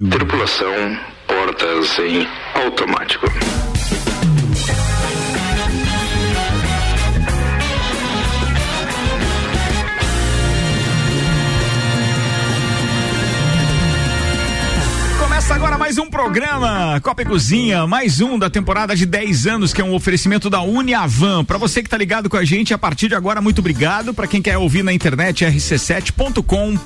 Tripulação, portas em automático. Começa agora mais um programa Copa e Cozinha, mais um da temporada de 10 anos, que é um oferecimento da Uniavan. Para você que tá ligado com a gente, a partir de agora, muito obrigado. Para quem quer ouvir na internet, rc7.com.br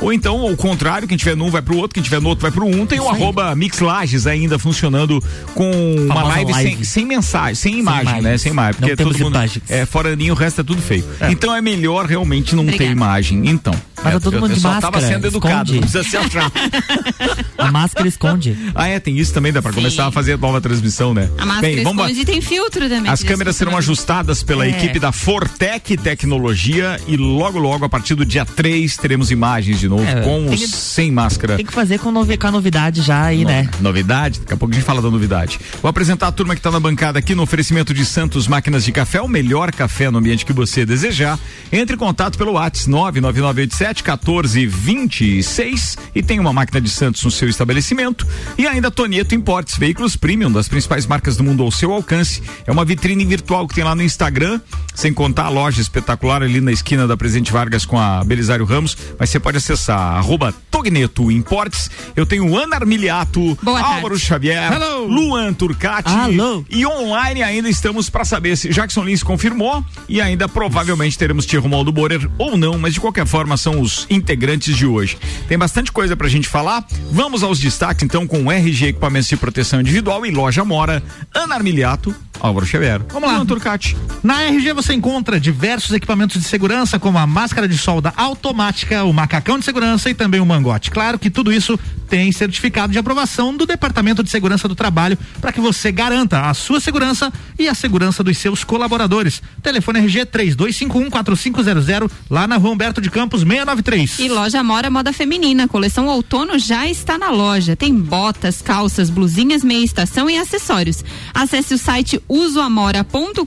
ou então o contrário, quem tiver num vai pro outro, quem tiver no outro vai pro um. Tem o arroba Mixlages ainda funcionando com uma live, live. Sem, sem mensagem, sem imagem, imagem. né? Sem imagem. Não Porque temos todo mundo imagens. é fora o resto é tudo feio. Então é melhor realmente não ter Obrigada. imagem. Então. Mas é, tá todo eu, mundo eu de só tava máscara, sendo educado, esconde. não precisa se achar. A máscara esconde. Ah, é, tem isso também, dá pra Sim. começar a fazer nova transmissão, né? A máscara Bem, vamos esconde e tem filtro também. As câmeras serão ajustadas pela É. equipe da Fortec Tecnologia e logo, logo, a partir do dia 3, teremos imagens de novo, É, com que- sem máscara. Tem que fazer com, novi com a novidade já aí, né? Novidade, daqui a pouco a gente fala da novidade. Vou apresentar a turma que está na bancada aqui no oferecimento de Santos Máquinas de Café, o melhor café no ambiente que você desejar. Entre em contato pelo WhatsApp 99987 1426 e tem uma máquina de Santos no seu estabelecimento. E ainda Tonieto Importes, veículos premium das principais marcas do mundo ao seu alcance. É uma vitrine virtual que tem lá no Instagram, sem contar a loja espetacular ali na esquina da Presidente Vargas com a Belisário Ramos, mas você pode acessar arroba Togneto Importes. Eu tenho Ana Armiliato, Boa tarde. Álvaro Xavier, Hello. Luan Turcati Alô. e online ainda estamos para saber se Jackson Lins confirmou e ainda provavelmente teremos Tia Romualdo Borer ou não, mas de qualquer forma são os integrantes de hoje. Tem bastante coisa pra gente falar. Vamos aos destaques então com RG Equipamentos de Proteção Individual e Loja Mora, Ana Armiliato, Álvaro Xavier. Vamos lá. Turcati. Na RG você encontra diversos equipamentos de segurança, como a máscara de solda automática, o macacão de segurança e também o mangote. Claro que tudo isso tem certificado de aprovação do Departamento de Segurança do Trabalho para que você garanta a sua segurança e a segurança dos seus colaboradores. Telefone RG 32514500 lá na Rua Humberto de Campos 693. E loja Mora Moda Feminina. Coleção outono já está na loja. Tem botas, calças, blusinhas, meia estação e acessórios. Acesse o site usoamora.com.br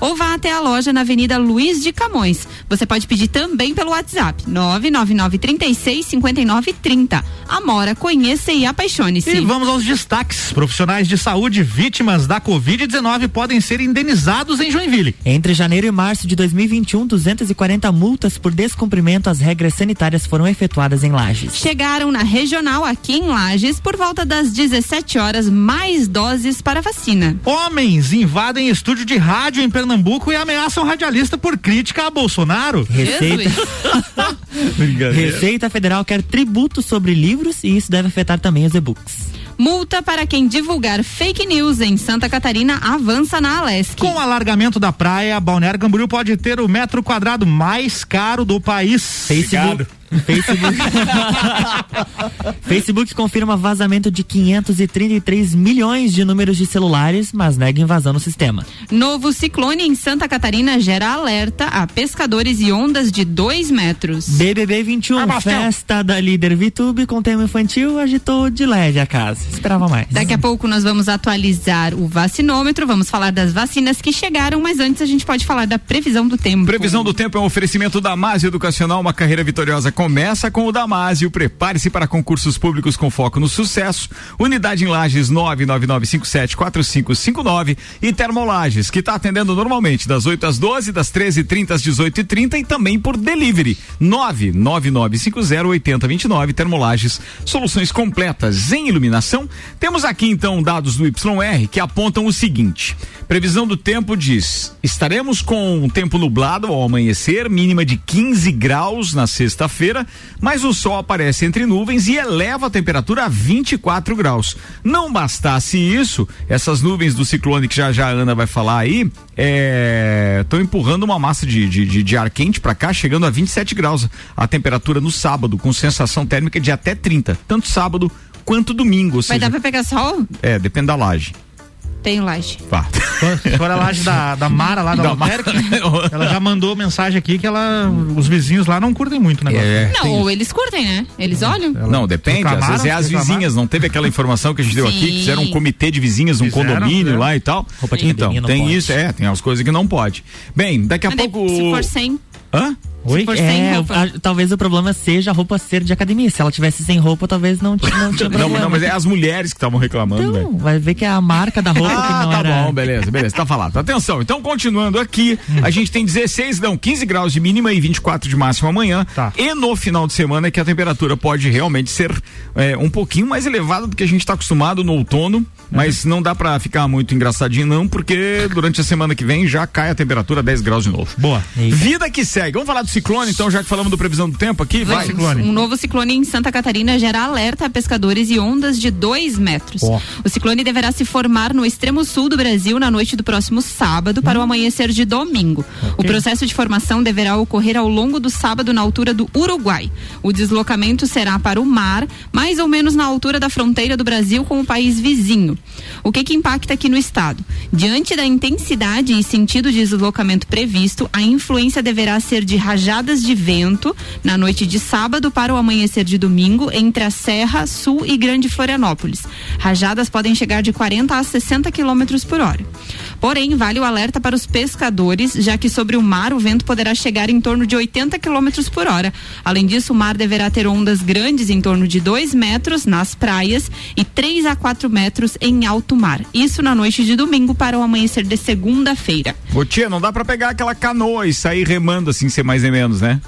ou vá até a loja na Avenida Luiz de Camões. Você pode pedir também pelo WhatsApp 999 36 59 30. Amora, conheça e apaixone-se. E vamos aos destaques. Profissionais de saúde vítimas da Covid-19 podem ser indenizados em Joinville. Entre janeiro e março de 2021, 240 multas por descumprimento às regras sanitárias foram efetuadas em Lages. Chegaram na regional aqui em Lages por volta das 17 horas mais doses para vacina. Homens invadem estúdio de rádio em Pernambuco e ameaçam radialista por crítica a Bolsonaro. Receita. Receita Federal quer tributo sobre livros e isso deve afetar também os e-books. Multa para quem divulgar fake news em Santa Catarina avança na Alesc. Com o alargamento da praia, Balneário Camboriú pode ter o metro quadrado mais caro do país. Facebook. Facebook. Facebook confirma vazamento de 533 milhões de números de celulares, mas nega invasão no sistema. Novo ciclone em Santa Catarina gera alerta a pescadores e ondas de 2 metros. BBB 21, Abasteu. festa da líder VTube com tema infantil, agitou de leve a casa. Esperava mais. Daqui a pouco nós vamos atualizar o vacinômetro, vamos falar das vacinas que chegaram, mas antes a gente pode falar da previsão do tempo. Previsão do tempo é um oferecimento da Damásio Educacional. Uma carreira vitoriosa começa com o Damásio. Prepare-se para concursos públicos com foco no sucesso. Unidade em Lages 999574559 e Termolages, que está atendendo normalmente das 8 às 12, das 13h30 às 18h30 e também por delivery 999508029 Termolages. Soluções completas em iluminação. Temos aqui então dados do YR que apontam o seguinte: previsão do tempo diz: estaremos com tempo nublado ao amanhecer, mínima de 15 graus na sexta-feira, mas o sol aparece entre nuvens e eleva a temperatura a 24 graus. Não bastasse isso, essas nuvens do ciclone que já já a Ana vai falar aí, estão empurrando uma massa de, de, de, de ar quente para cá, chegando a 27 graus a temperatura no sábado, com sensação térmica de até 30, tanto sábado quanto domingo. ou Vai seja, dar pra pegar sol? É, depende da laje. Tem laje. Se for a laje da, da Mara lá da, Da Lotérica, Mara. ela já mandou mensagem aqui que ela, os vizinhos lá não curtem muito o negócio. É, Não, ou eles curtem, né? Eles olham. Não, depende. Às vezes é as Reclamaram? vizinhas. Não teve aquela informação que a gente deu aqui, que Sim. fizeram um comitê de vizinhas, um Fizeram, condomínio fizeram. lá e tal. Roupa de então, tem pode. isso, é, tem as coisas que não pode. Bem, daqui a Mas pouco. se for sem, Hã? Oi? for sem É, roupa. a- talvez o problema seja a roupa ser de academia. Se ela tivesse sem roupa, talvez não, não tinha Não, problema. não, mas é as mulheres que estavam reclamando, velho. Então, vai ver que é a marca da roupa que Ah, não tá era. bom, beleza, beleza, tá falado. Atenção, então continuando aqui, a gente tem 16, não, 15 graus de mínima e 24 de máxima amanhã. Tá. E no final de semana é que a temperatura pode realmente ser é, um pouquinho mais elevada do que a gente tá acostumado no outono, mas não dá pra ficar muito engraçadinho não, porque durante a semana que vem já cai a temperatura a 10 graus de novo. Boa. Eita. Vida que segue. Vamos falar do ciclone, então, já que falamos do previsão do tempo aqui, vai. ciclone. Um novo ciclone em Santa Catarina gera alerta a pescadores e ondas de 2 metros. Ó. O ciclone deverá se formar no extremo sul do Brasil na noite do próximo sábado para o amanhecer de domingo. O processo de formação deverá ocorrer ao longo do sábado na altura do Uruguai. O deslocamento será para o mar, mais ou menos na altura da fronteira do Brasil com o país vizinho. O que que impacta aqui no estado? Diante da intensidade e sentido de deslocamento previsto, a influência deverá ser de rajadas de vento na noite de sábado para o amanhecer de domingo entre a Serra, Sul e Grande Florianópolis. Rajadas podem chegar de 40 a 60 quilômetros por hora. Porém, vale o alerta para os pescadores, já que sobre o mar o vento poderá chegar em torno de 80 quilômetros por hora. Além disso, o mar deverá ter ondas grandes em torno de 2 metros nas praias e 3 a 4 metros em alto mar. Isso na noite de domingo para o amanhecer de segunda-feira. Ô tia, não dá pra pegar aquela canoa e sair remando assim, ser mais e menos, né?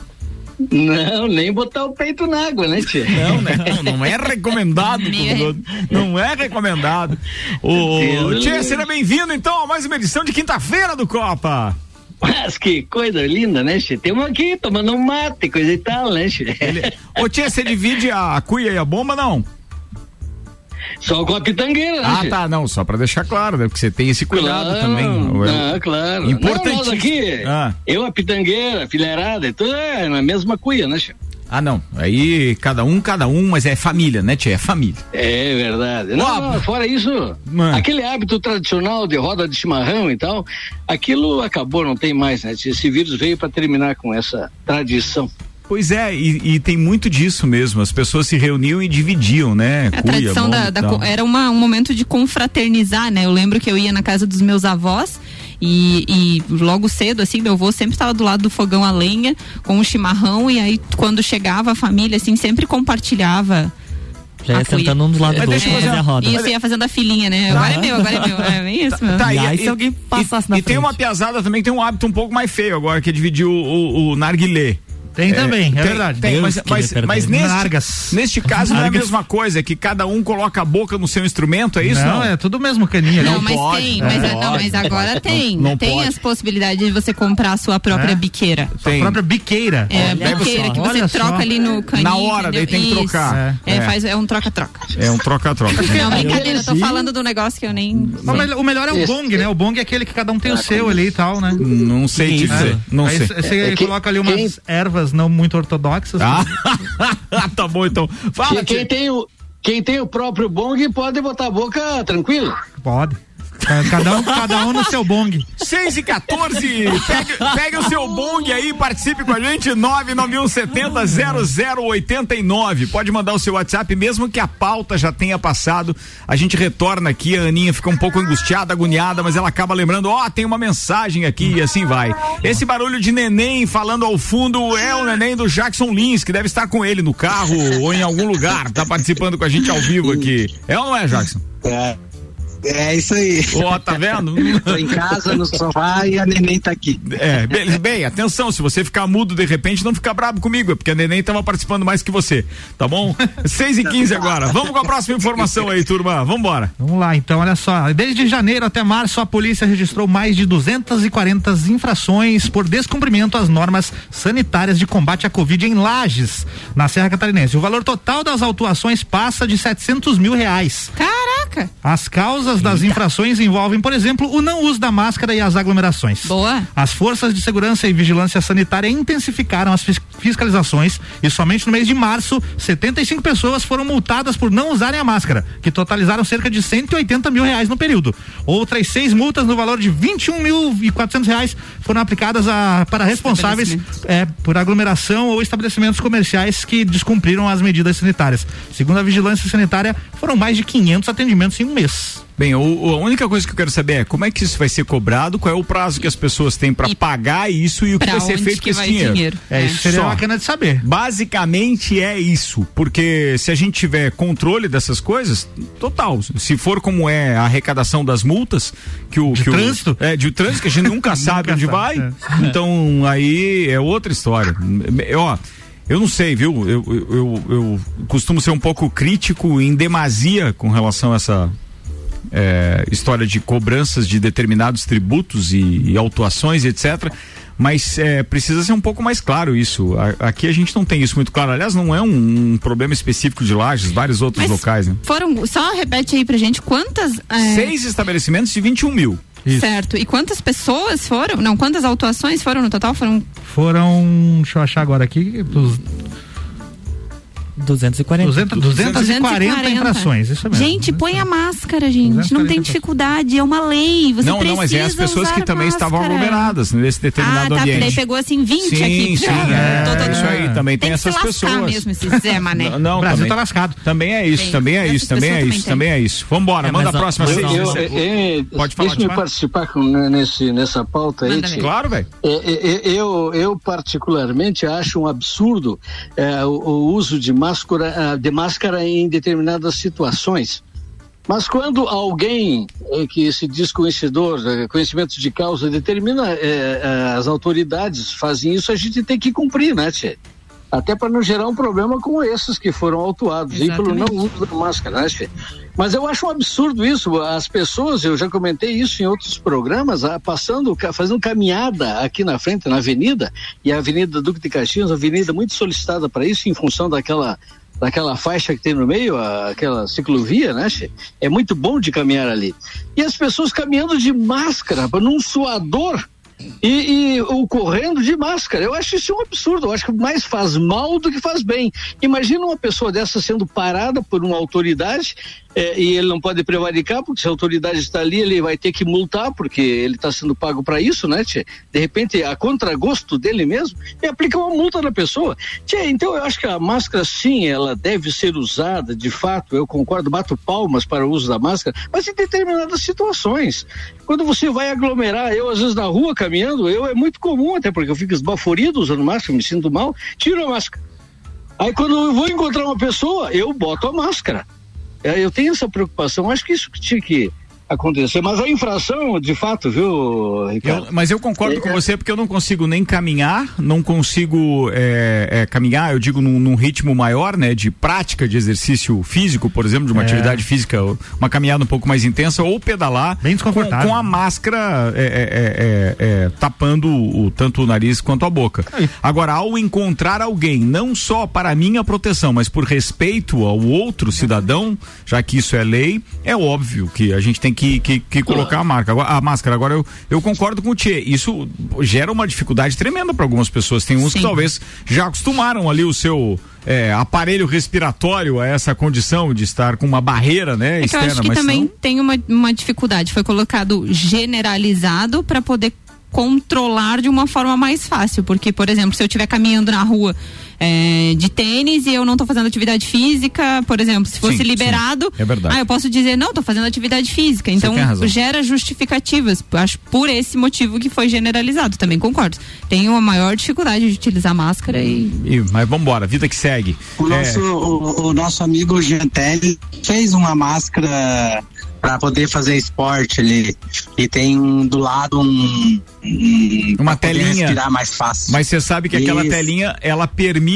Não, nem botar o peito na água, né, tia? Não, né? Não, não é recomendado. Nem não é recomendado. Ô. Tia, seja bem-vindo então a mais uma edição de quinta-feira do Copa. Mas que coisa linda, né, tia? Temos aqui tomando um mate, coisa e tal, né, tia? Ô, tia, você divide a cuia e a bomba, não? Só com a pitangueira, né, Ah, tia? tá, não, só pra deixar claro, né? Porque você tem esse cuidado Claro, também. Ah, claro. Importante. Não, nós aqui, Ah. eu, a pitangueira, a fileirada, e tudo é na mesma cuia, né, tia? Ah, não. Aí cada um, cada um, mas é família, né, tia? É família. É verdade. Não, não, fora isso, Mano. aquele hábito tradicional de roda de chimarrão e tal, aquilo acabou, não tem mais, né? Esse vírus veio para terminar com essa tradição. Pois é, e, e tem muito disso mesmo. As pessoas se reuniam e dividiam, né? A Cuia, tradição bomba da, da era uma- um momento de confraternizar, né? Eu lembro que eu ia na casa dos meus avós e, e logo cedo, assim, meu avô sempre estava do lado do fogão a lenha com o chimarrão e aí quando chegava a família, assim, sempre compartilhava. Já ia sentando um do lado Mas do outro fazer a roda. Isso ia fazendo a filinha, né? Agora é meu, agora é meu. É bem isso mesmo. Tá, E aí, se alguém passasse e, na e tem frente? uma piazada também que tem um hábito um pouco mais feio agora, que é dividir o, o, o narguilé. Tem também, é tem, verdade. Tem, mas, mas, mas neste, Nargas. neste caso não é a mesma coisa, é que cada um coloca a boca no seu instrumento, é isso? não, Não, é tudo mesmo caninha. Não, ali. mas pode, tem, não mas, pode. não, mas agora tem. não tem pode. as possibilidades de você comprar a sua própria É? biqueira. Sua própria biqueira. É, Olha biqueira só. que você Olha troca só. ali no caninho. Na hora, daí entendeu? tem que Isso. trocar. É, É. Faz, é um troca-troca. É um troca-troca. Não, brincadeira, eu tô falando do negócio que eu nem. Não, mas o melhor é o bong, né? O bong é aquele que cada um tem o seu ali e tal, né? Não sei dizer. Não sei. Você É coloca ali umas quem- não muito ortodoxas. Ah, tá bom então. Fala, quem, tia. tem o, quem tem o próprio bong pode botar a boca tranquilo. Pode. Cada um, cada um no seu bong. 6 e 14, pegue, pegue o seu bong aí, participe com a gente, 991700089. Pode mandar o seu WhatsApp, mesmo que a pauta já tenha passado. A gente retorna aqui, a Aninha fica um pouco angustiada, agoniada, mas ela acaba lembrando: ó, tem uma mensagem aqui e assim vai. Esse barulho de neném falando ao fundo é o neném do Jackson Lins, que deve estar com ele no carro ou em algum lugar, tá participando com a gente ao vivo aqui. É ou não é, Jackson? É, é isso aí. Ó, tá vendo? Tô em casa, no sofá e a neném tá aqui. É, bem, bem, atenção, se você ficar mudo de repente, não fica bravo comigo, é porque a neném tava participando mais que você, tá bom? 6 e 15 agora. Vamos com a próxima informação aí, turma. Vambora. Vamos lá, então, olha só. Desde janeiro até março, a polícia registrou mais de 240 infrações por descumprimento às normas sanitárias de combate à Covid em Lages, na Serra Catarinense. O valor total das autuações passa de 700 mil reais. Caraca! As causas das infrações envolvem, por exemplo, o não uso da máscara e as aglomerações. Boa. As forças de segurança e vigilância sanitária intensificaram as fis- fiscalizações e somente no mês de março, 75 pessoas foram multadas por não usarem a máscara, que totalizaram cerca de 180 mil reais no período. Outras seis multas no valor de 21 mil e 400 reais foram aplicadas a, para responsáveis é, por aglomeração ou estabelecimentos comerciais que descumpriram as medidas sanitárias. Segundo a vigilância sanitária, foram mais de 500 atendimentos em um mês. Bem, o, a única coisa que eu quero saber é como é que isso vai ser cobrado, qual é o prazo que as pessoas têm para pagar isso e o que vai ser feito que com esse dinheiro. dinheiro? É, É. isso seria Só. bacana de saber. Basicamente é isso, porque se a gente tiver controle dessas coisas, total. Se for como é a arrecadação das multas, que o De que trânsito? O, é de trânsito que a gente nunca sabe onde sabe, vai. é. Então aí é outra história. Ó, eu não sei, viu? Eu, eu, eu, eu costumo ser um pouco crítico em demasia com relação a essa é, história de cobranças de determinados tributos e, e autuações, etc. Mas é, precisa ser um pouco mais claro isso. A- aqui a gente não tem isso muito claro. Aliás, não é um, um problema específico de Lages, vários outros Mas locais, né? Foram, só repete aí pra gente quantas. é, Seis estabelecimentos de 21 mil. Certo. E quantas pessoas foram? Não, quantas autuações foram no total? Foram Foram, deixa eu achar agora aqui, 240. 200, 240 infrações, isso mesmo. Gente, põe a máscara, gente. 240 Não tem dificuldade, é uma lei. Você não, não, mas é as precisa pessoas que também estavam máscara. aglomeradas nesse Ah, determinado tá, porque ambiente. daí pegou assim 20 sim, aqui. sim, Ah, é, tô, tô, tô. isso aí, também tem, Tem essas pessoas. mesmo, esse Zé Mané. Não, não, O Brasil também, tá lascado. também é isso, Tem. também é isso, também é isso, também é isso. Vambora, É, manda a próxima. Eu, é, é, Pode falar, Deixa-me Timar. participar com, né, nesse, nessa pauta aí. Claro, velho. É, é, é, eu, eu particularmente acho um absurdo o, o uso de máscara, ah, de máscara em determinadas situações. Mas quando alguém eh, que se diz conhecedor, eh, conhecimento de causa, determina eh, eh, as autoridades fazem isso, a gente tem que cumprir, né, Tchê? Até para não gerar um problema como esses que foram autuados e pelo não uso da máscara, né? Mas eu acho um absurdo isso. As pessoas, eu já comentei isso em outros programas, ah, passando, fazendo caminhada aqui na frente, na avenida, e a Avenida Duque de Caxias, avenida muito solicitada para isso, em função daquela daquela faixa que tem no meio, aquela ciclovia, né? É muito bom de caminhar ali. E as pessoas caminhando de máscara, num suador. E, e ou correndo de máscara. Eu acho isso um absurdo. Eu acho que mais faz mal do que faz bem. Imagina uma pessoa dessa sendo parada por uma autoridade eh, e ele não pode prevaricar, porque se a autoridade está ali, ele vai ter que multar, porque ele está sendo pago para isso, né, Tchê? De repente, a contragosto dele mesmo, e aplica uma multa na pessoa. Tchê, então eu acho que a máscara, sim, ela deve ser usada, de fato, eu concordo, bato palmas para o uso da máscara, mas em determinadas situações. Quando você vai aglomerar, eu às vezes na rua caminhando, eu é muito comum, até porque eu fico esbaforido usando máscara, me sinto mal, tiro a máscara. Aí quando eu vou encontrar uma pessoa, eu boto a máscara. É, Eu tenho essa preocupação, acho que isso tinha que acontecer. Mas a infração, de fato, viu, Ricardo? Eu- mas eu concordo É, com é. você porque eu não consigo nem caminhar, não consigo é, é, caminhar, eu digo num, num ritmo maior, né, de prática de exercício físico, por exemplo, de uma É. atividade física, uma caminhada um pouco mais intensa, ou pedalar Bem com, desconfortável. com a máscara é, é, é, é, é, tapando o, tanto o nariz quanto a boca. Agora, ao encontrar alguém, não só para minha proteção, mas por respeito ao outro cidadão, já que isso é lei, é óbvio que a gente tem que, que, que colocar a marca, a máscara. Agora, eu, eu concordo com o Tchê, isso gera uma dificuldade tremenda para algumas pessoas. Tem uns que Sim. talvez já acostumaram ali o seu é, aparelho respiratório a essa condição de estar com uma barreira, né, É que eu externa, acho que mas também não- tem uma, uma dificuldade. Foi colocado generalizado para poder controlar de uma forma mais fácil. Porque, por exemplo, se eu estiver caminhando na rua é, de tênis e eu não estou fazendo atividade física, por exemplo, se fosse Sim, liberado, sim, é verdade. ah, eu posso dizer, não, estou fazendo atividade física. Então, gera justificativas. Acho por esse motivo que foi generalizado. Também concordo. Tem uma maior dificuldade de utilizar máscara e Ih, mas vambora, vida que segue. O É, nosso, o, o nosso amigo Gentelli fez uma máscara para poder fazer esporte ali. E tem do lado um. um Uma telinha. respirar mais fácil. Mas você sabe que aquela Isso. telinha, ela permite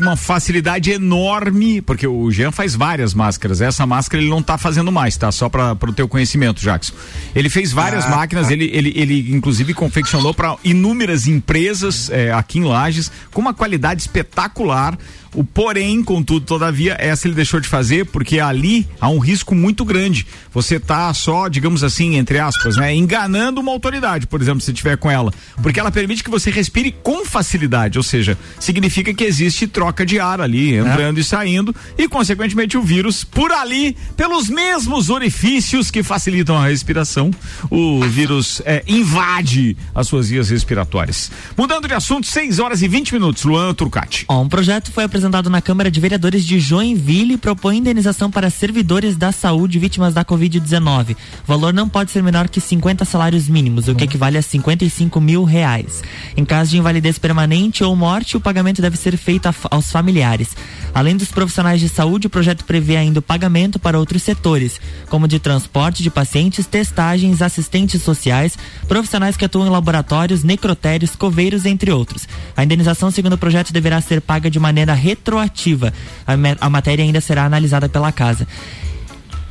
uma facilidade enorme, porque o Jean faz várias máscaras. Essa máscara ele não tá fazendo mais, tá? Só para o teu conhecimento, Jackson. Ele fez várias Ah, máquinas, tá. ele, ele, ele inclusive confeccionou para inúmeras empresas eh, aqui em Lages, com uma qualidade espetacular. O porém, contudo, todavia, essa ele deixou de fazer porque ali há um risco muito grande. Você você tá só, digamos assim, entre aspas, né, enganando uma autoridade, por exemplo, se tiver com ela, porque ela permite que você respire com facilidade, ou seja, significa que existe troca de ar ali, entrando é. e saindo, e consequentemente o vírus por ali, pelos mesmos orifícios que facilitam a respiração, o vírus é, invade as suas vias respiratórias. Mudando de assunto, 6 horas e 20 minutos, Luan Turcati. um projeto foi apresentado na Câmara de Vereadores de Joinville propõe indenização para servidores da saúde vítimas da Covid-19. O valor não pode ser menor que 50 salários mínimos, o que equivale a 55 mil reais. Em caso de invalidez permanente ou morte, o pagamento deve ser feito aos familiares. Além dos profissionais de saúde, o projeto prevê ainda o pagamento para outros setores, como de transporte de pacientes, testagens, assistentes sociais, profissionais que atuam em laboratórios, necrotérios, coveiros, entre outros. A indenização, segundo o projeto, deverá ser paga de maneira retroativa. A, a matéria ainda será analisada pela casa.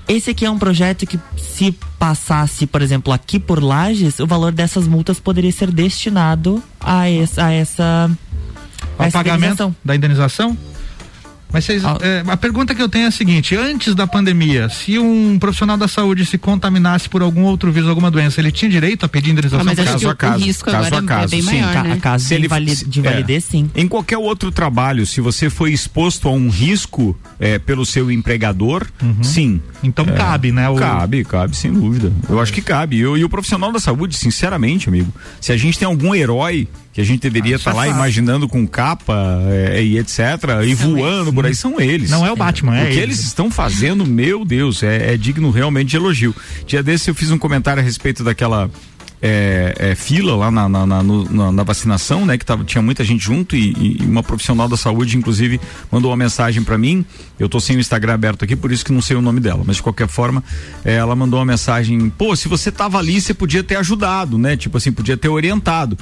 Esse aqui é um projeto que, se passasse, por exemplo, aqui por Lages, o valor dessas multas poderia ser destinado a essa. A essa ao pagamento da indenização? Mas vocês, ah. é, a pergunta que eu tenho é a seguinte: antes da pandemia, se um profissional da saúde se contaminasse por algum outro vírus, alguma doença, ele tinha direito a pedir indenização? Ah, mas caso a caso. Risco caso agora a caso, é bem sim. maior, né? A caso se ele, de invalidez, é, sim. Em qualquer outro trabalho, se você foi exposto a um risco é, pelo seu empregador, uhum. sim. Então é, cabe, né? O... Cabe, cabe, sem dúvida. Eu acho que cabe. Eu, e o profissional da saúde, sinceramente, amigo, se a gente tem algum herói que a gente deveria estar ah, tá lá imaginando com capa é, e etc. e são voando eles. por aí, são eles. Não é o Batman, é. O que eles, eles estão fazendo, meu Deus, é, é, digno realmente de elogio. Dia desse eu fiz um comentário a respeito daquela. É, é, fila lá na, na, na, no, na, vacinação, né? Que tava, tinha muita gente junto e, e uma profissional da saúde, inclusive, mandou uma mensagem para mim. Eu tô sem o Instagram aberto aqui, por isso que não sei o nome dela. Mas de qualquer forma, é, ela mandou uma mensagem: pô, se você tava ali, você podia ter ajudado, né? Tipo assim, podia ter orientado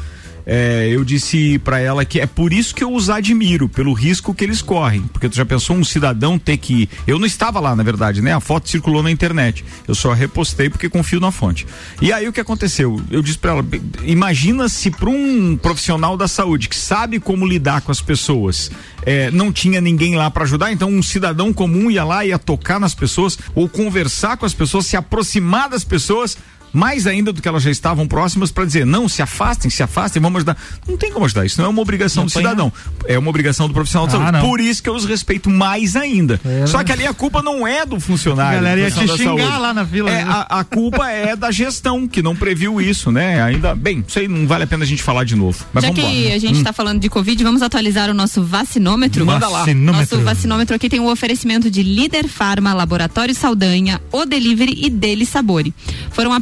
é, eu disse para ela que é por isso que eu os admiro, pelo risco que eles correm. Porque tu já pensou um cidadão ter que. Eu não estava lá, na verdade, né? A foto circulou na internet. Eu só repostei porque confio na fonte. E aí o que aconteceu? Eu disse para ela: imagina se para um profissional da saúde que sabe como lidar com as pessoas, é, não tinha ninguém lá para ajudar, então um cidadão comum ia lá, ia tocar nas pessoas, ou conversar com as pessoas, se aproximar das pessoas mais ainda do que elas já estavam próximas para dizer não, se afastem, se afastem, vamos ajudar. Não tem como ajudar, isso não é uma obrigação não do cidadão, é uma obrigação do profissional de ah, saúde. Não. Por isso que eu os respeito mais ainda. É, Só que ali a culpa não é do funcionário. A galera ia te xingar saúde. lá na vila. É, né? a, a, culpa é da gestão que não previu isso, né? Ainda, bem, isso aí não vale a pena a gente falar de novo. Mas Já que embora. a gente está hum. falando de Covid, vamos atualizar o nosso vacinômetro. Manda lá. Vacinômetro. Nosso vacinômetro aqui tem o um oferecimento de Líder Farma, Laboratório Saldanha, O Delivery e Dele Sabore. Foram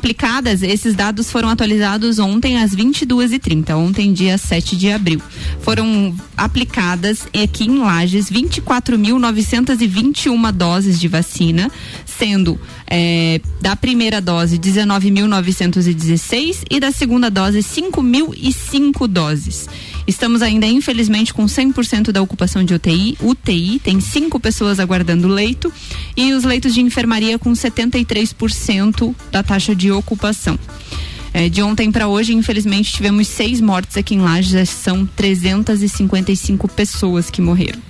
esses dados foram atualizados ontem às 22h30, ontem, dia 7 de abril. Foram aplicadas aqui em Lages 24.921 doses de vacina, sendo é, da primeira dose 19.916 e da segunda dose 5.005 doses. Estamos ainda, infelizmente, com 100% da ocupação de UTI. UTI tem cinco pessoas aguardando leito e os leitos de enfermaria com 73% da taxa de ocupação. É, de ontem para hoje, infelizmente, tivemos seis mortes aqui em Lages, são 355 pessoas que morreram.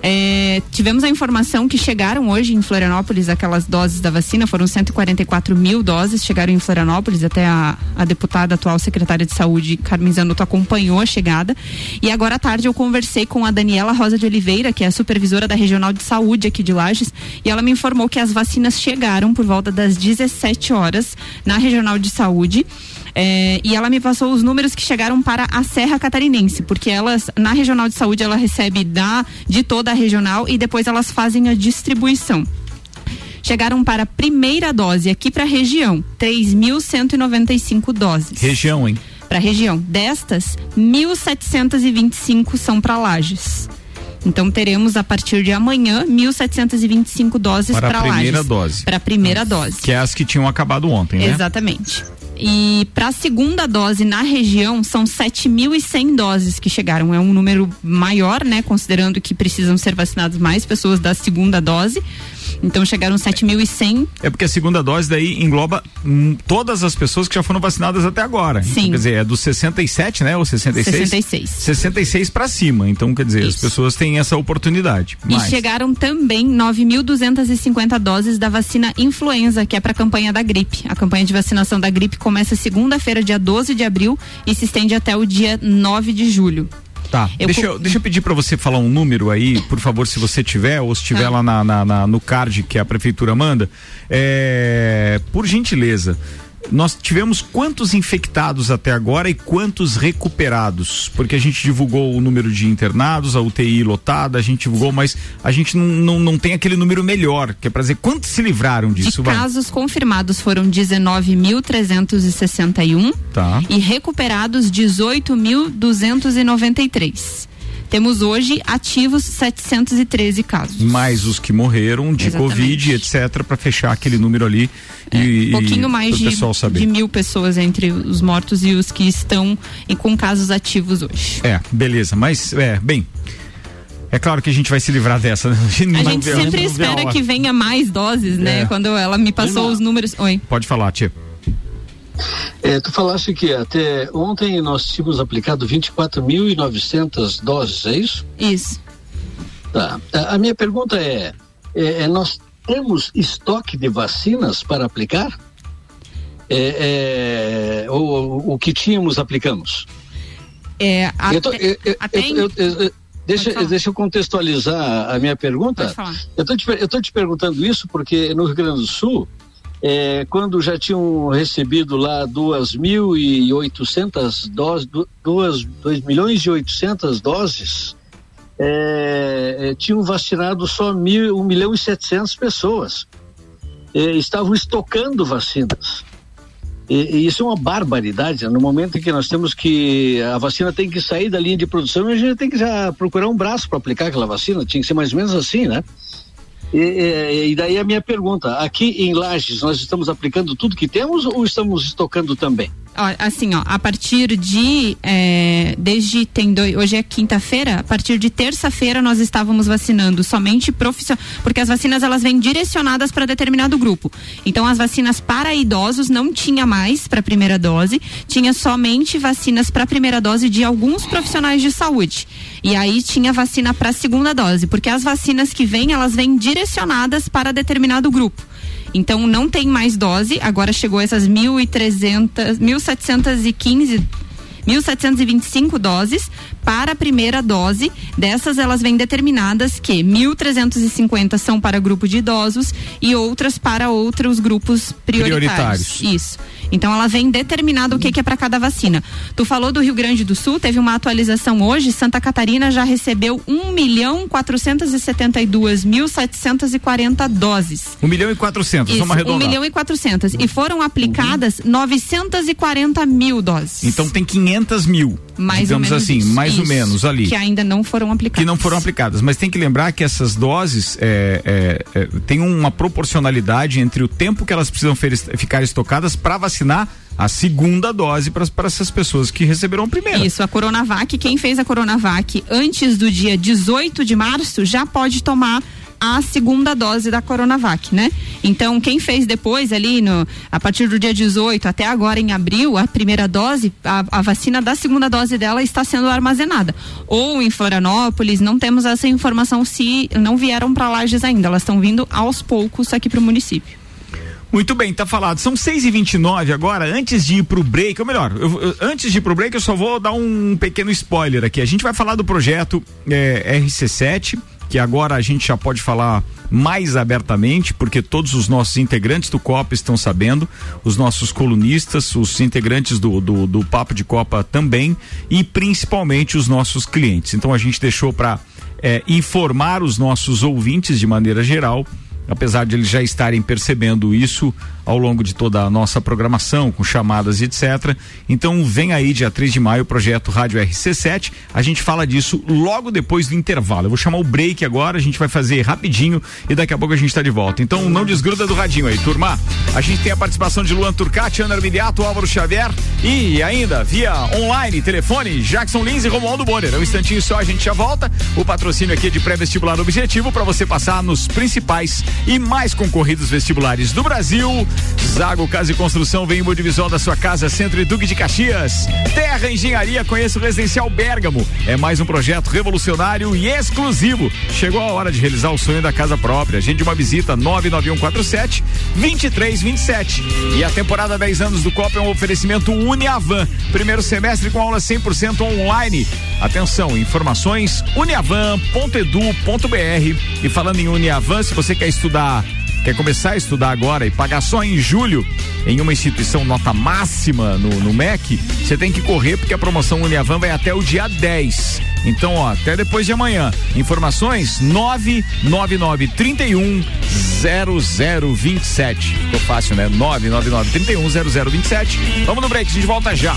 É, tivemos a informação que chegaram hoje em Florianópolis aquelas doses da vacina, foram 144 mil doses, chegaram em Florianópolis, até a, a deputada atual secretária de saúde, Carmen Zanotto, acompanhou a chegada. E agora à tarde eu conversei com a Daniela Rosa de Oliveira, que é a supervisora da Regional de Saúde aqui de Lages, e ela me informou que as vacinas chegaram por volta das 17 horas na Regional de Saúde. É, e ela me passou os números que chegaram para a Serra Catarinense, porque elas, na regional de saúde, ela recebe da, de toda a regional e depois elas fazem a distribuição chegaram para a primeira dose aqui para a região, 3.195 doses. Região, hein? Para a região. Destas, 1.725 são para Lages. Então teremos a partir de amanhã 1.725 doses para a primeira dose. Para a primeira dose. Que é as que tinham acabado ontem, né? Exatamente. E para a segunda dose na região são 7.100 doses que chegaram. É um número maior, né? Considerando que precisam ser vacinadas mais pessoas da segunda dose. Então chegaram 7.100. É porque a segunda dose daí engloba hum, todas as pessoas que já foram vacinadas até agora. Sim. Então, quer dizer, é dos 67, né? Ou 66? 66. 66 para cima. Então, quer dizer, as Isso. pessoas têm essa oportunidade. E chegaram também 9.250 doses da vacina influenza, que é para a campanha da gripe. A campanha de vacinação da gripe começa segunda-feira, dia 12 de abril, e se estende até o dia 9 de julho. Tá. Eu deixa, eu, deixa eu pedir para você falar um número aí, por favor, se você tiver, ou se tiver Tá. lá na, na- na- no card que a prefeitura manda. É, por gentileza. Nós tivemos quantos infectados até agora e quantos recuperados? Porque a gente divulgou o número de internados, a UTI lotada, a gente divulgou, mas a gente não, não, não tem aquele número melhor, que é pra dizer quantos se livraram De disso, vai? casos confirmados foram 19.361 Tá. e recuperados 18.293. Temos hoje ativos 713 casos. Mais os que morreram de Exatamente. Covid, etc, para fechar aquele número ali e, um pouquinho mais de, de mil pessoas entre os mortos e os que estão em- com casos ativos hoje. É, beleza, mas é, bem. É claro que a gente vai se livrar dessa, né? A gente vê- sempre não vê a espera que venha mais doses, né? É. Quando ela me passou os números. Oi. Pode falar, tia. É, tu falaste que até ontem nós tínhamos aplicado 24.900 doses, é isso? Isso. Tá. A minha pergunta é, é, é, nós temos estoque de vacinas para aplicar? É, é, ou o que tínhamos aplicamos? É, até, Eu tô- eu- até eu- eu- deixa, deixa eu contextualizar a minha pergunta. Eu estou te, eu tô te perguntando isso porque no Rio Grande do Sul, é, quando já tinham recebido lá 2.800 doses, 2, milhões e 800 doses, é, é, tinham vacinado só mil, 1 milhão e 700 pessoas. É, estavam estocando vacinas. E, e isso é uma barbaridade. né? No momento em que nós temos que. A vacina tem que sair da linha de produção a gente tem que já procurar um braço para aplicar aquela vacina. Tinha que ser mais ou menos assim, né? E, e- daí a minha pergunta: aqui em Lages, nós estamos aplicando tudo que temos ou estamos estocando também? Assim, ó, a partir de é, desde tem dois, hoje é quinta-feira, a partir de terça-feira nós estávamos vacinando somente profissionais, porque as vacinas elas vêm direcionadas para determinado grupo. Então as vacinas para idosos não tinha mais para primeira dose, tinha somente vacinas para primeira dose de alguns profissionais de saúde. E aí tinha vacina para segunda dose, porque as vacinas que vêm, elas vêm direcionadas para determinado grupo. Então não tem mais dose, agora chegou essas 1.300, 1.715 1.725 doses para a primeira dose. Dessas, elas vêm determinadas que 1.350 são para grupo de idosos e outras para outros grupos prioritários. Prioritários. Isso. Então, ela vem determinada o que, que é para cada vacina. Tu falou do Rio Grande do Sul, teve uma atualização hoje. Santa Catarina já recebeu 1 milhão 472 mil 740 doses. 1 milhão e 400, Isso, vamos 1 arredondar. milhão e 400. E foram aplicadas 940 mil doses. Então tem 500 mil, mais digamos ou menos assim, isso. mais ou Isso. menos ali. Que ainda não foram aplicadas. que não foram aplicadas. Mas tem que lembrar que essas doses é, é, é, tem uma proporcionalidade entre o tempo que elas precisam ficar estocadas para vacinar a segunda dose para essas pessoas que receberam a primeira. Isso, a Coronavac, quem fez a Coronavac antes do dia 18 de março já pode tomar a segunda dose da Coronavac, né? Então, quem fez depois ali no a partir do dia 18 até agora em abril, a primeira dose, a, a vacina da segunda dose dela está sendo armazenada. Ou em Florianópolis, não temos essa informação se não vieram para Lages ainda, elas estão vindo aos poucos aqui para o município. Muito bem, tá falado. São 6 e 29 agora. Antes de ir pro break, ou melhor, eu- antes de ir pro break, eu só vou dar um pequeno spoiler aqui. A gente vai falar do projeto é, RC7, que agora a gente já pode falar mais abertamente, porque todos os nossos integrantes do Copa estão sabendo, os nossos colunistas, os integrantes do, do, do Papo de Copa também, e principalmente os nossos clientes. Então a gente deixou para informar os nossos ouvintes de maneira geral apesar de eles já estarem percebendo isso ao longo de toda a nossa programação, com chamadas e etc. Então vem aí dia 3 de maio o projeto Rádio RC7. A gente fala disso logo depois do intervalo. Eu vou chamar o break agora, a gente vai fazer rapidinho e daqui a pouco a gente está de volta. Então não desgruda do radinho aí, turma. A gente tem a participação de Luan Turcati, Ana Armiliato, Álvaro Xavier e ainda via online, telefone, Jackson Lins e Romualdo Bonner. Um instantinho só a gente já volta. O patrocínio aqui é de pré-vestibular objetivo para você passar nos principais e mais concorridos vestibulares do Brasil. Zago Casa e Construção vem em Bodivisual da sua casa, Centro e Duque de Caxias. Terra Engenharia, conheça o Residencial Bergamo. É mais um projeto revolucionário e exclusivo. Chegou a hora de realizar o sonho da casa própria. Agende uma visita 99147 2327. E a temporada 10 anos do Copa é um oferecimento Uniavan. Primeiro semestre com aula 100% online. Atenção, informações uniavan.edu.br. E falando em Uniavan, se você quer estudar quer começar a estudar agora e pagar só em julho em uma instituição nota máxima no, no MEC, você tem que correr porque a promoção Uniavan vai até o dia 10. Então, ó, até depois de amanhã. Informações 999 31 0027. Ficou fácil, né? 999 31 0027. Vamos no break, a gente volta já.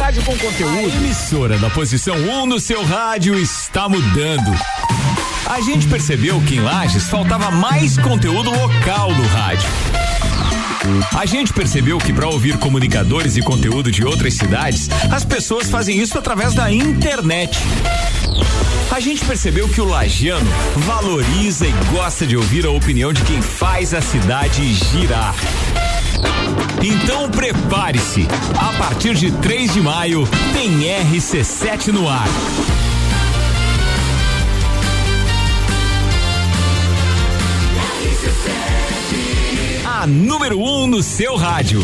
Rádio com conteúdo. A emissora da posição 1 um no seu rádio está mudando. A gente percebeu que em Lages faltava mais conteúdo local no rádio. A gente percebeu que para ouvir comunicadores e conteúdo de outras cidades, as pessoas fazem isso através da internet. A gente percebeu que o lagiano valoriza e gosta de ouvir a opinião de quem faz a cidade girar. Então prepare-se. A partir de 3 de maio tem RC7 no ar. Número 1 um no seu rádio.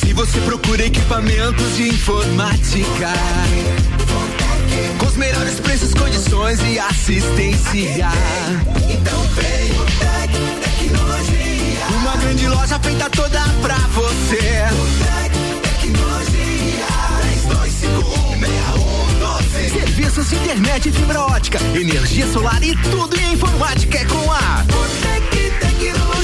Se você procura equipamentos de informática com os melhores preços, condições e assistência. Então vem o Tec Tecnologia. Uma grande loja feita toda pra você. O Tec Tecnologia. 32516112. Serviços de internet e fibra ótica, energia solar e tudo em informática é com a Botec Tecnologia.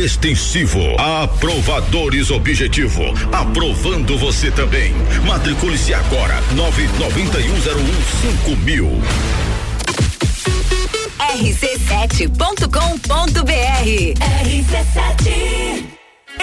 extensivo. Aprovadores Objetivo. Aprovando você também. Matricule-se agora. 99101 mil. rc7.com.br RC7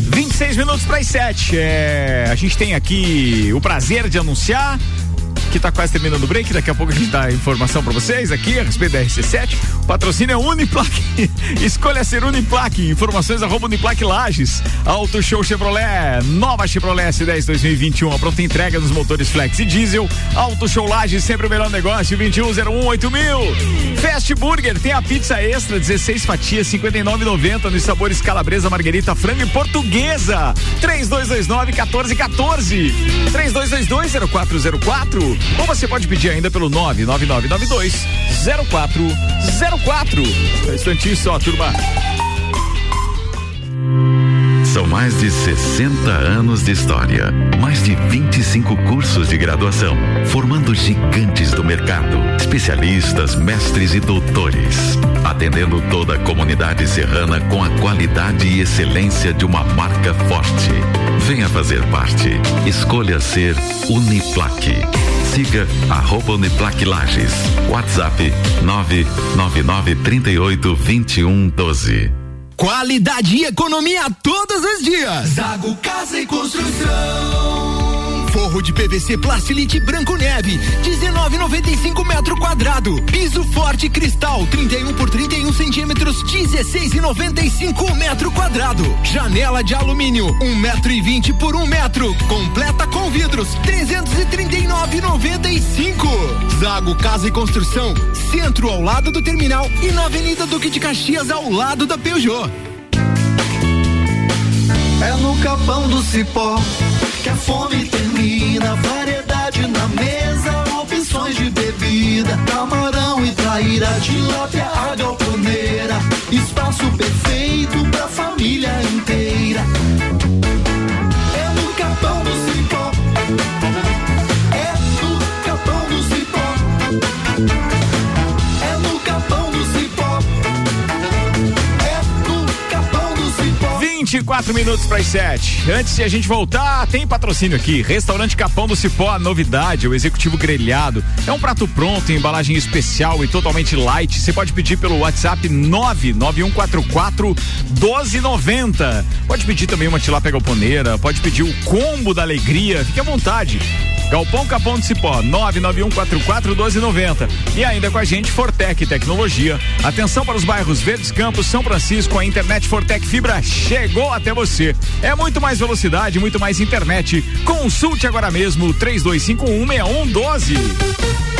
26 minutos para as 7. É, a gente tem aqui o prazer de anunciar que tá quase terminando o break. Daqui a pouco a gente dá informação pra vocês aqui a respeito da RC7. O patrocínio é Uniplaque. Escolha ser Uniplaque. Informações arroba Uniplaque Lages. Auto Show Chevrolet. Nova Chevrolet S10 2021. A pronta entrega nos motores Flex e Diesel. Auto Show Lages, sempre o melhor negócio. 2101 mil. Fast Burger tem a pizza extra, 16 fatias, 59,90 nos sabores calabresa, marguerita, frango e portuguesa. 3229 1414. 3222 0404. Ou você pode pedir ainda pelo 99992 0404. Um instantinho só, turma. São mais de 60 anos de história, mais de 25 cursos de graduação, formando gigantes do mercado, especialistas, mestres e doutores, atendendo toda a comunidade serrana com a qualidade e excelência de uma marca forte. Venha fazer parte. Escolha ser Uniplaque. Siga arroba Uniplaque Lages. WhatsApp 999 38 21 12. Qualidade e economia todos os dias. Zago Casa e Construção. Forro de PVC Plastilite Branco Neve, 19,95 metro quadrado. Piso forte cristal, 31 por 31 centímetros, 16,95 metro quadrado. Janela de alumínio, 1 metro e 20 por 1 metro. Completa com vidros, 339,95. Zago Casa e Construção, centro ao lado do terminal e na Avenida Duque de Caxias ao lado da Peugeot. É no capão do cipó que a fome termina. Variedade na mesa, opções de bebida. Camarão e traíra, tilápia, a galponeira. Espaço perfeito pra família inteira. 24 minutos para as 7. Antes de a gente voltar, tem patrocínio aqui. Restaurante Capão do Cipó, a novidade, o executivo grelhado. É um prato pronto, em embalagem especial e totalmente light. Você pode pedir pelo WhatsApp 99144 1290. Pode pedir também uma tilápia galponeira, pode pedir o combo da alegria. Fique à vontade. Galpão Capão do Cipó, 991441290. E ainda com a gente, Fortec Tecnologia. Atenção para os bairros Verdes Campos, São Francisco, a internet Fortec Fibra chegou até você. É muito mais velocidade, muito mais internet. Consulte agora mesmo 32516112.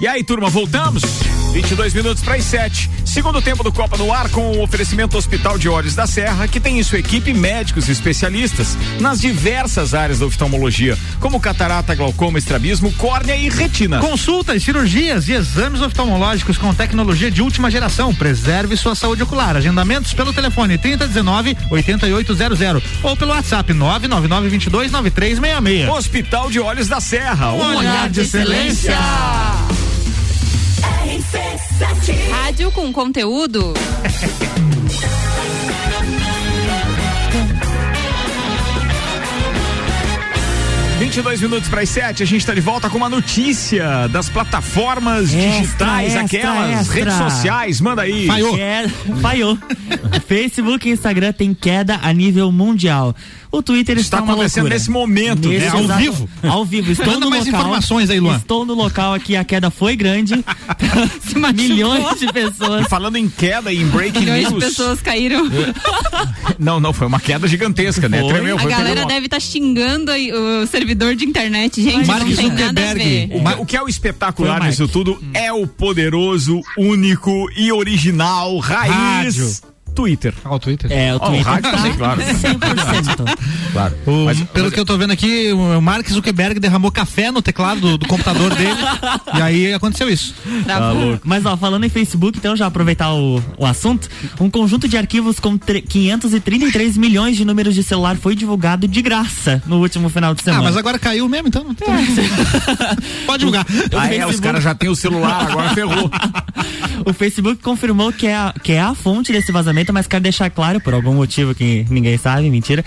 E aí, turma, voltamos? 22 minutos para as 7. Segundo tempo do Copa no Ar com o oferecimento Hospital de Olhos da Serra, que tem em sua equipe médicos e especialistas nas diversas áreas da oftalmologia, como catarata, glaucoma, estrabismo, córnea e retina. Consultas, cirurgias e exames oftalmológicos com tecnologia de última geração. Preserve sua saúde ocular. Agendamentos pelo telefone 3019 8800 ou pelo WhatsApp 999 22 9366. Hospital de Olhos da Serra, um, Um olhar de excelência. Rádio com conteúdo. Vinte e dois minutos para as 7, a gente está de volta com uma notícia das plataformas Extra, digitais, extra, aquelas extra. redes sociais. Manda aí. Queda- falhou. Facebook e Instagram tem queda a nível mundial. O Twitter Está está, uma acontecendo loucura. nesse momento, né? Ao exato- vivo? Ao vivo. Estou Manda no mais local. informações aí, Luan. Estou no local aqui, a queda foi grande. Milhões de pessoas. E falando em queda e em breaking Milhões de news. pessoas caíram. Não, não, foi uma queda gigantesca, né? Foi. Tremeu, A foi galera pegou uma- deve estar xingando aí o servidor de internet, gente, Mark não tem nada a ver. O, que- o que é o espetacular nisso tudo é o poderoso, único e original raiz Rádio. Twitter. Ah, o Twitter. É, o Ó, o Twitter rádio tá também, claro. 100%. Claro. O- Mas- pelo mas- que eu tô vendo aqui, o Mark Zuckerberg derramou café no teclado do, do computador dele. e aí aconteceu isso. Tá louco. Mas ó, falando em Facebook, então já aproveitar o, o assunto, um conjunto de arquivos com tre- 533 milhões de números de celular foi divulgado de graça no último final de Ah, semana. mas agora caiu mesmo, então não tem. Pode julgar. Ah, é, os caras já têm o celular, agora ferrou. O Facebook confirmou que é, a, que é a fonte desse vazamento, mas quer deixar claro, por algum motivo que ninguém sabe, mentira,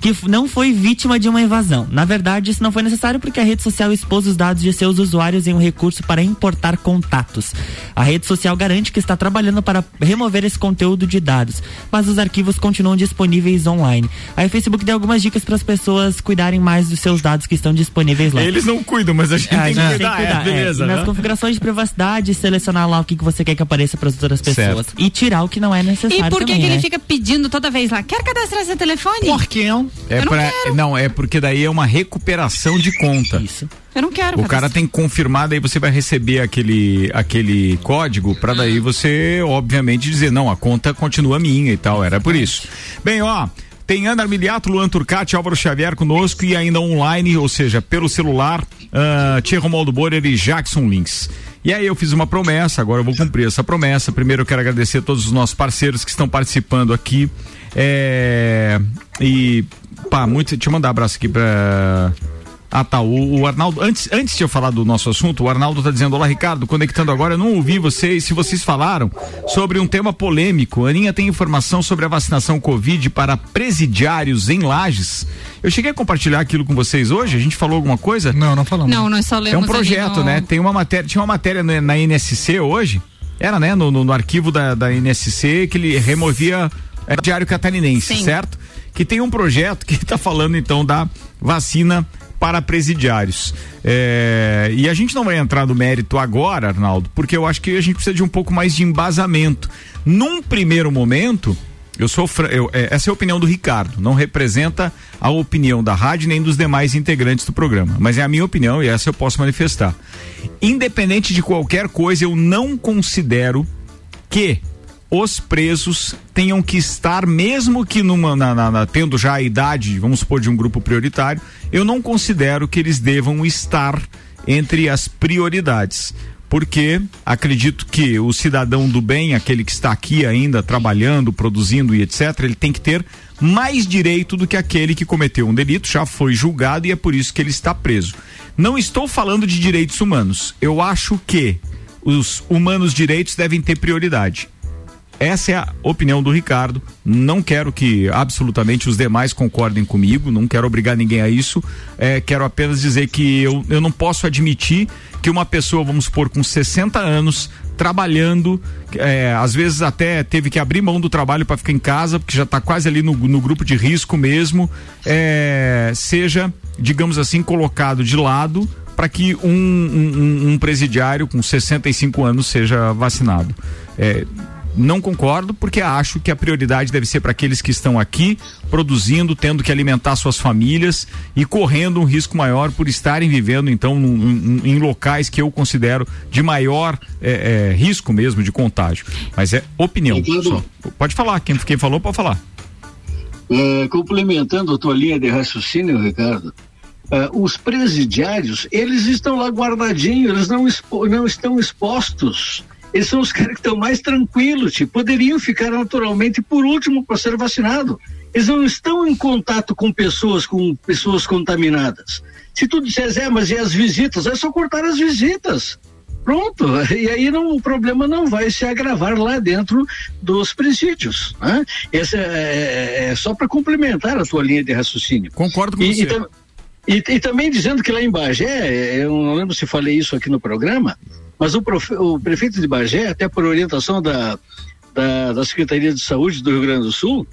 que não foi vítima de uma invasão. Na verdade, isso não foi necessário porque a rede social expôs os dados de seus usuários em um recurso para importar contatos. A rede social garante que está trabalhando para remover esse conteúdo de dados, mas os arquivos continuam disponíveis online. Aí o Facebook deu algumas dicas para as pessoas cuidarem mais dos seus dados que estão disponíveis lá. Eles não cuidam, mas a gente É, a tem que gente tem que cuidar, é, cuidar, é. beleza. Nas né? configurações de privacidade, selecionar lá o que, que você quer que apareça para as outras pessoas. E tirar o que não é necessário. E por que, também, que ele né? fica pedindo toda vez lá? Quer cadastrar seu telefone? Porque É Eu pra, quero. não, é porque daí é uma recuperação de conta. Isso. Eu não quero. O cara tem que confirmar, daí você vai receber aquele, aquele código pra daí você, obviamente, dizer, não, a conta continua minha e tal. Era por isso. Bem, ó. Tem Ana Armiliato, Luan Turcati, Álvaro Xavier conosco e ainda online, ou seja, pelo celular, uh, Tia Romualdo Borer e Jackson Links. E aí eu fiz uma promessa, agora eu vou cumprir essa promessa. Primeiro eu quero agradecer a todos os nossos parceiros que estão participando aqui. É, e, pá, muito. Deixa eu mandar um abraço aqui pra. Ah, tá. O, o Arnaldo, antes, antes de eu falar do nosso assunto, o Arnaldo tá dizendo: Olá, Ricardo, conectando agora. Eu não ouvi vocês, se vocês falaram sobre um tema polêmico. A Aninha tem informação sobre a vacinação Covid para presidiários em Lages. Eu cheguei a compartilhar aquilo com vocês hoje? A gente falou alguma coisa? Não, não falamos. Não, nós só lemos É um projeto, no- né? Tem uma matéria, tinha uma matéria na, na NSC hoje, era, né? No, no- no arquivo da, da NSC que ele removia é, Diário Catarinense, Sim. certo? Que tem um projeto que está falando então da vacina para presidiários. É, e a gente não vai entrar no mérito agora, Arnaldo, porque eu acho que a gente precisa de um pouco mais de embasamento. Num primeiro momento, eu sou eu, é, essa é a opinião do Ricardo, não representa a opinião da rádio nem dos demais integrantes do programa, mas é a minha opinião e essa eu posso manifestar. Independente de qualquer coisa, eu não considero que os presos tenham que estar, mesmo que numa, na- na- na- tendo já a idade, vamos supor, de um grupo prioritário, eu não considero que eles devam estar entre as prioridades. Porque acredito que o cidadão do bem, aquele que está aqui ainda trabalhando, produzindo e etc., ele tem que ter mais direito do que aquele que cometeu um delito, já foi julgado e é por isso que ele está preso. Não estou falando de direitos humanos. Eu acho que os humanos direitos devem ter prioridade. Essa é a opinião do Ricardo. Não quero que absolutamente os demais concordem comigo, não quero obrigar ninguém a isso. É, quero apenas dizer que eu, eu não posso admitir que uma pessoa, vamos supor, com 60 anos, trabalhando, é, às vezes até teve que abrir mão do trabalho para ficar em casa, porque já está quase ali no, no grupo de risco mesmo, é, seja, digamos assim, colocado de lado para que um, um- um presidiário com 65 anos seja vacinado. É, não concordo, porque acho que a prioridade deve ser para aqueles que estão aqui produzindo, tendo que alimentar suas famílias e correndo um risco maior por estarem vivendo, então, num- num- em locais que eu considero de maior é, é, risco mesmo de contágio. Mas é opinião. Pode falar, quem, quem falou, pode falar. É, complementando a tua linha de raciocínio, Ricardo, é, os presidiários, eles estão lá guardadinhos, eles não, expo- não estão expostos. Eles são os caras que estão mais tranquilos, tipo, poderiam ficar naturalmente por último para ser vacinado. Eles não estão em contato com pessoas, com pessoas contaminadas. Se tu disseres, é, mas e as visitas? É só cortar as visitas. Pronto, e aí não, o problema não vai se agravar lá dentro dos presídios. Né? Essa é, é só para complementar a tua linha de raciocínio. Concordo com E, você. e e- e também dizendo que lá em Bagé, eu não lembro se falei isso aqui no programa, mas o, profe- o prefeito de Bagé, até por orientação da, da, da Secretaria de Saúde do Rio Grande do Sul,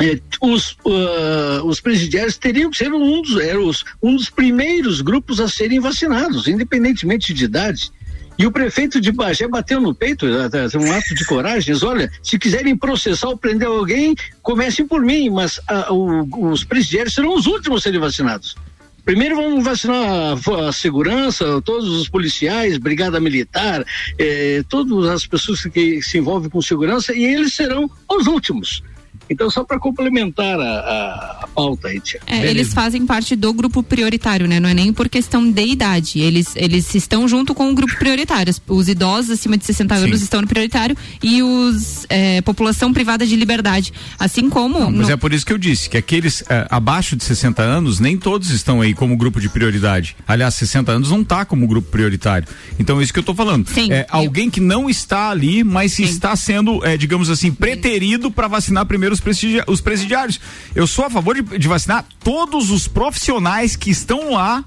eh, os, ah, os presidiários teriam que ser um dos, eram os- um dos primeiros grupos a serem vacinados, independentemente de idade. E o prefeito de Bagé bateu no peito, até um ato de coragem, olha, se quiserem processar ou prender alguém, comecem por mim, mas ah, o- os presidiários serão os últimos a serem vacinados. Primeiro vamos vacinar a, segurança, todos os policiais, brigada militar, eh, todas as pessoas que se envolvem com segurança, e eles serão os últimos. Então, só para complementar a, a, a, pauta aí, tia. É, eles fazem parte do grupo prioritário, né? Não é nem por questão de idade. Eles, eles estão junto com o grupo prioritário. Os idosos acima de 60 anos Sim. estão no prioritário e os é, população privada de liberdade. Assim como. Não, mas no- é por isso que eu disse que aqueles eh, abaixo de 60 anos, nem todos estão aí como grupo de prioridade. Aliás, 60 anos não tá como grupo prioritário. Então, é isso que eu tô falando. Sim, é eu- alguém que não está ali, mas está sendo, eh, digamos assim, preterido para vacinar primeiro os, presidia- os presidiários. Eu sou a favor de, de vacinar todos os profissionais que estão lá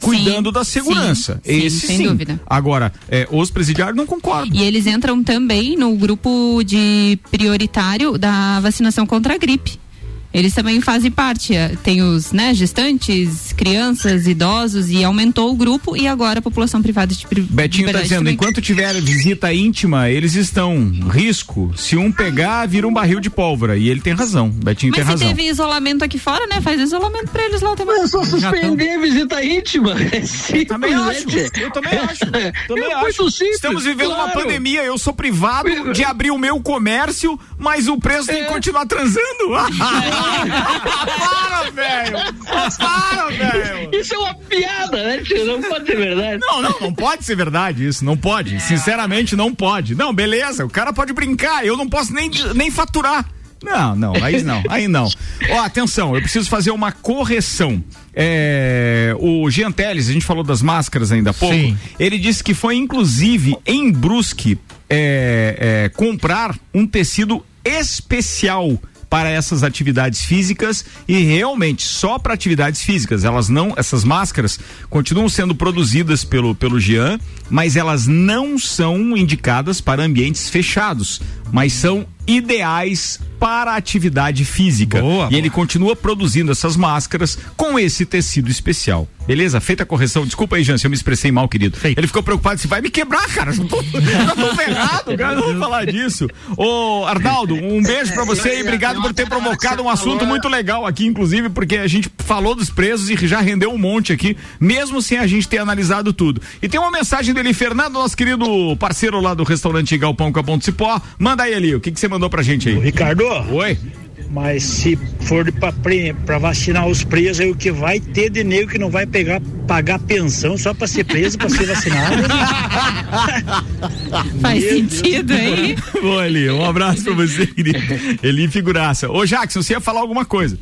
cuidando da segurança. sim, sim, Esse sem sim. dúvida. Agora, eh, os presidiários não concordam. E eles entram também no grupo de prioritário da vacinação contra a gripe. Eles também fazem parte. eh, Tem os né, gestantes, crianças, idosos e aumentou o grupo e agora a população privada de pri- Betinho tá liberdade dizendo, também. enquanto tiver visita íntima, eles estão risco. Se um pegar, vira um barril de pólvora. E ele tem razão. Betinho Mas tem se razão. teve isolamento aqui fora, né? Faz isolamento pra eles lá também. É só suspender a visita íntima. Eu também acho. Eu também acho. Também é acho. muito simples, Estamos vivendo uma claro. pandemia. Eu sou privado de abrir o meu comércio, mas o preço tem que continuar transando. para, velho! Para, velho! Isso é uma piada, né, tio? Não pode ser verdade. Não, não, não pode ser verdade isso, não pode. Sinceramente, não pode. Não, beleza, o cara pode brincar, eu não posso nem, nem faturar. Não, não, aí não, aí não. Ó, atenção, eu preciso fazer uma correção. É, o Jean Teles, a gente falou das máscaras ainda há pouco. Sim. Ele disse que foi, inclusive, em Brusque, é, é, comprar um tecido especial para essas atividades físicas e realmente só para atividades físicas. Elas não, essas máscaras continuam sendo produzidas pelo pelo Jean, mas elas não são indicadas para ambientes fechados, mas são ideais para a atividade física. Boa, e ele continua produzindo essas máscaras com esse tecido especial. Beleza? Feita a correção. Desculpa aí, Jean, se eu me expressei mal, querido. Ele ficou preocupado, se vai me quebrar, cara. Já tô, tô ferrado, cara. Não vou falar disso. Ô, Arnaldo, um beijo pra você e obrigado por ter provocado um assunto muito legal aqui, inclusive, porque a gente falou dos presos e já rendeu um monte aqui, mesmo sem a gente ter analisado tudo. E tem uma mensagem dele, Fernando, nosso querido parceiro lá do restaurante Galpão Capão do Cipó. Manda aí ali, o que, que você mandou pra gente aí? Ricardo? Oi. Mas se for pra vacinar os presos, aí o que vai ter de nego que não vai pegar, pagar pensão só pra ser preso, pra ser vacinado. Faz Meu sentido, hein? Boa, Eli. Um abraço pra você, querido. Eli figuraça. Ô, Jackson, você ia falar alguma coisa?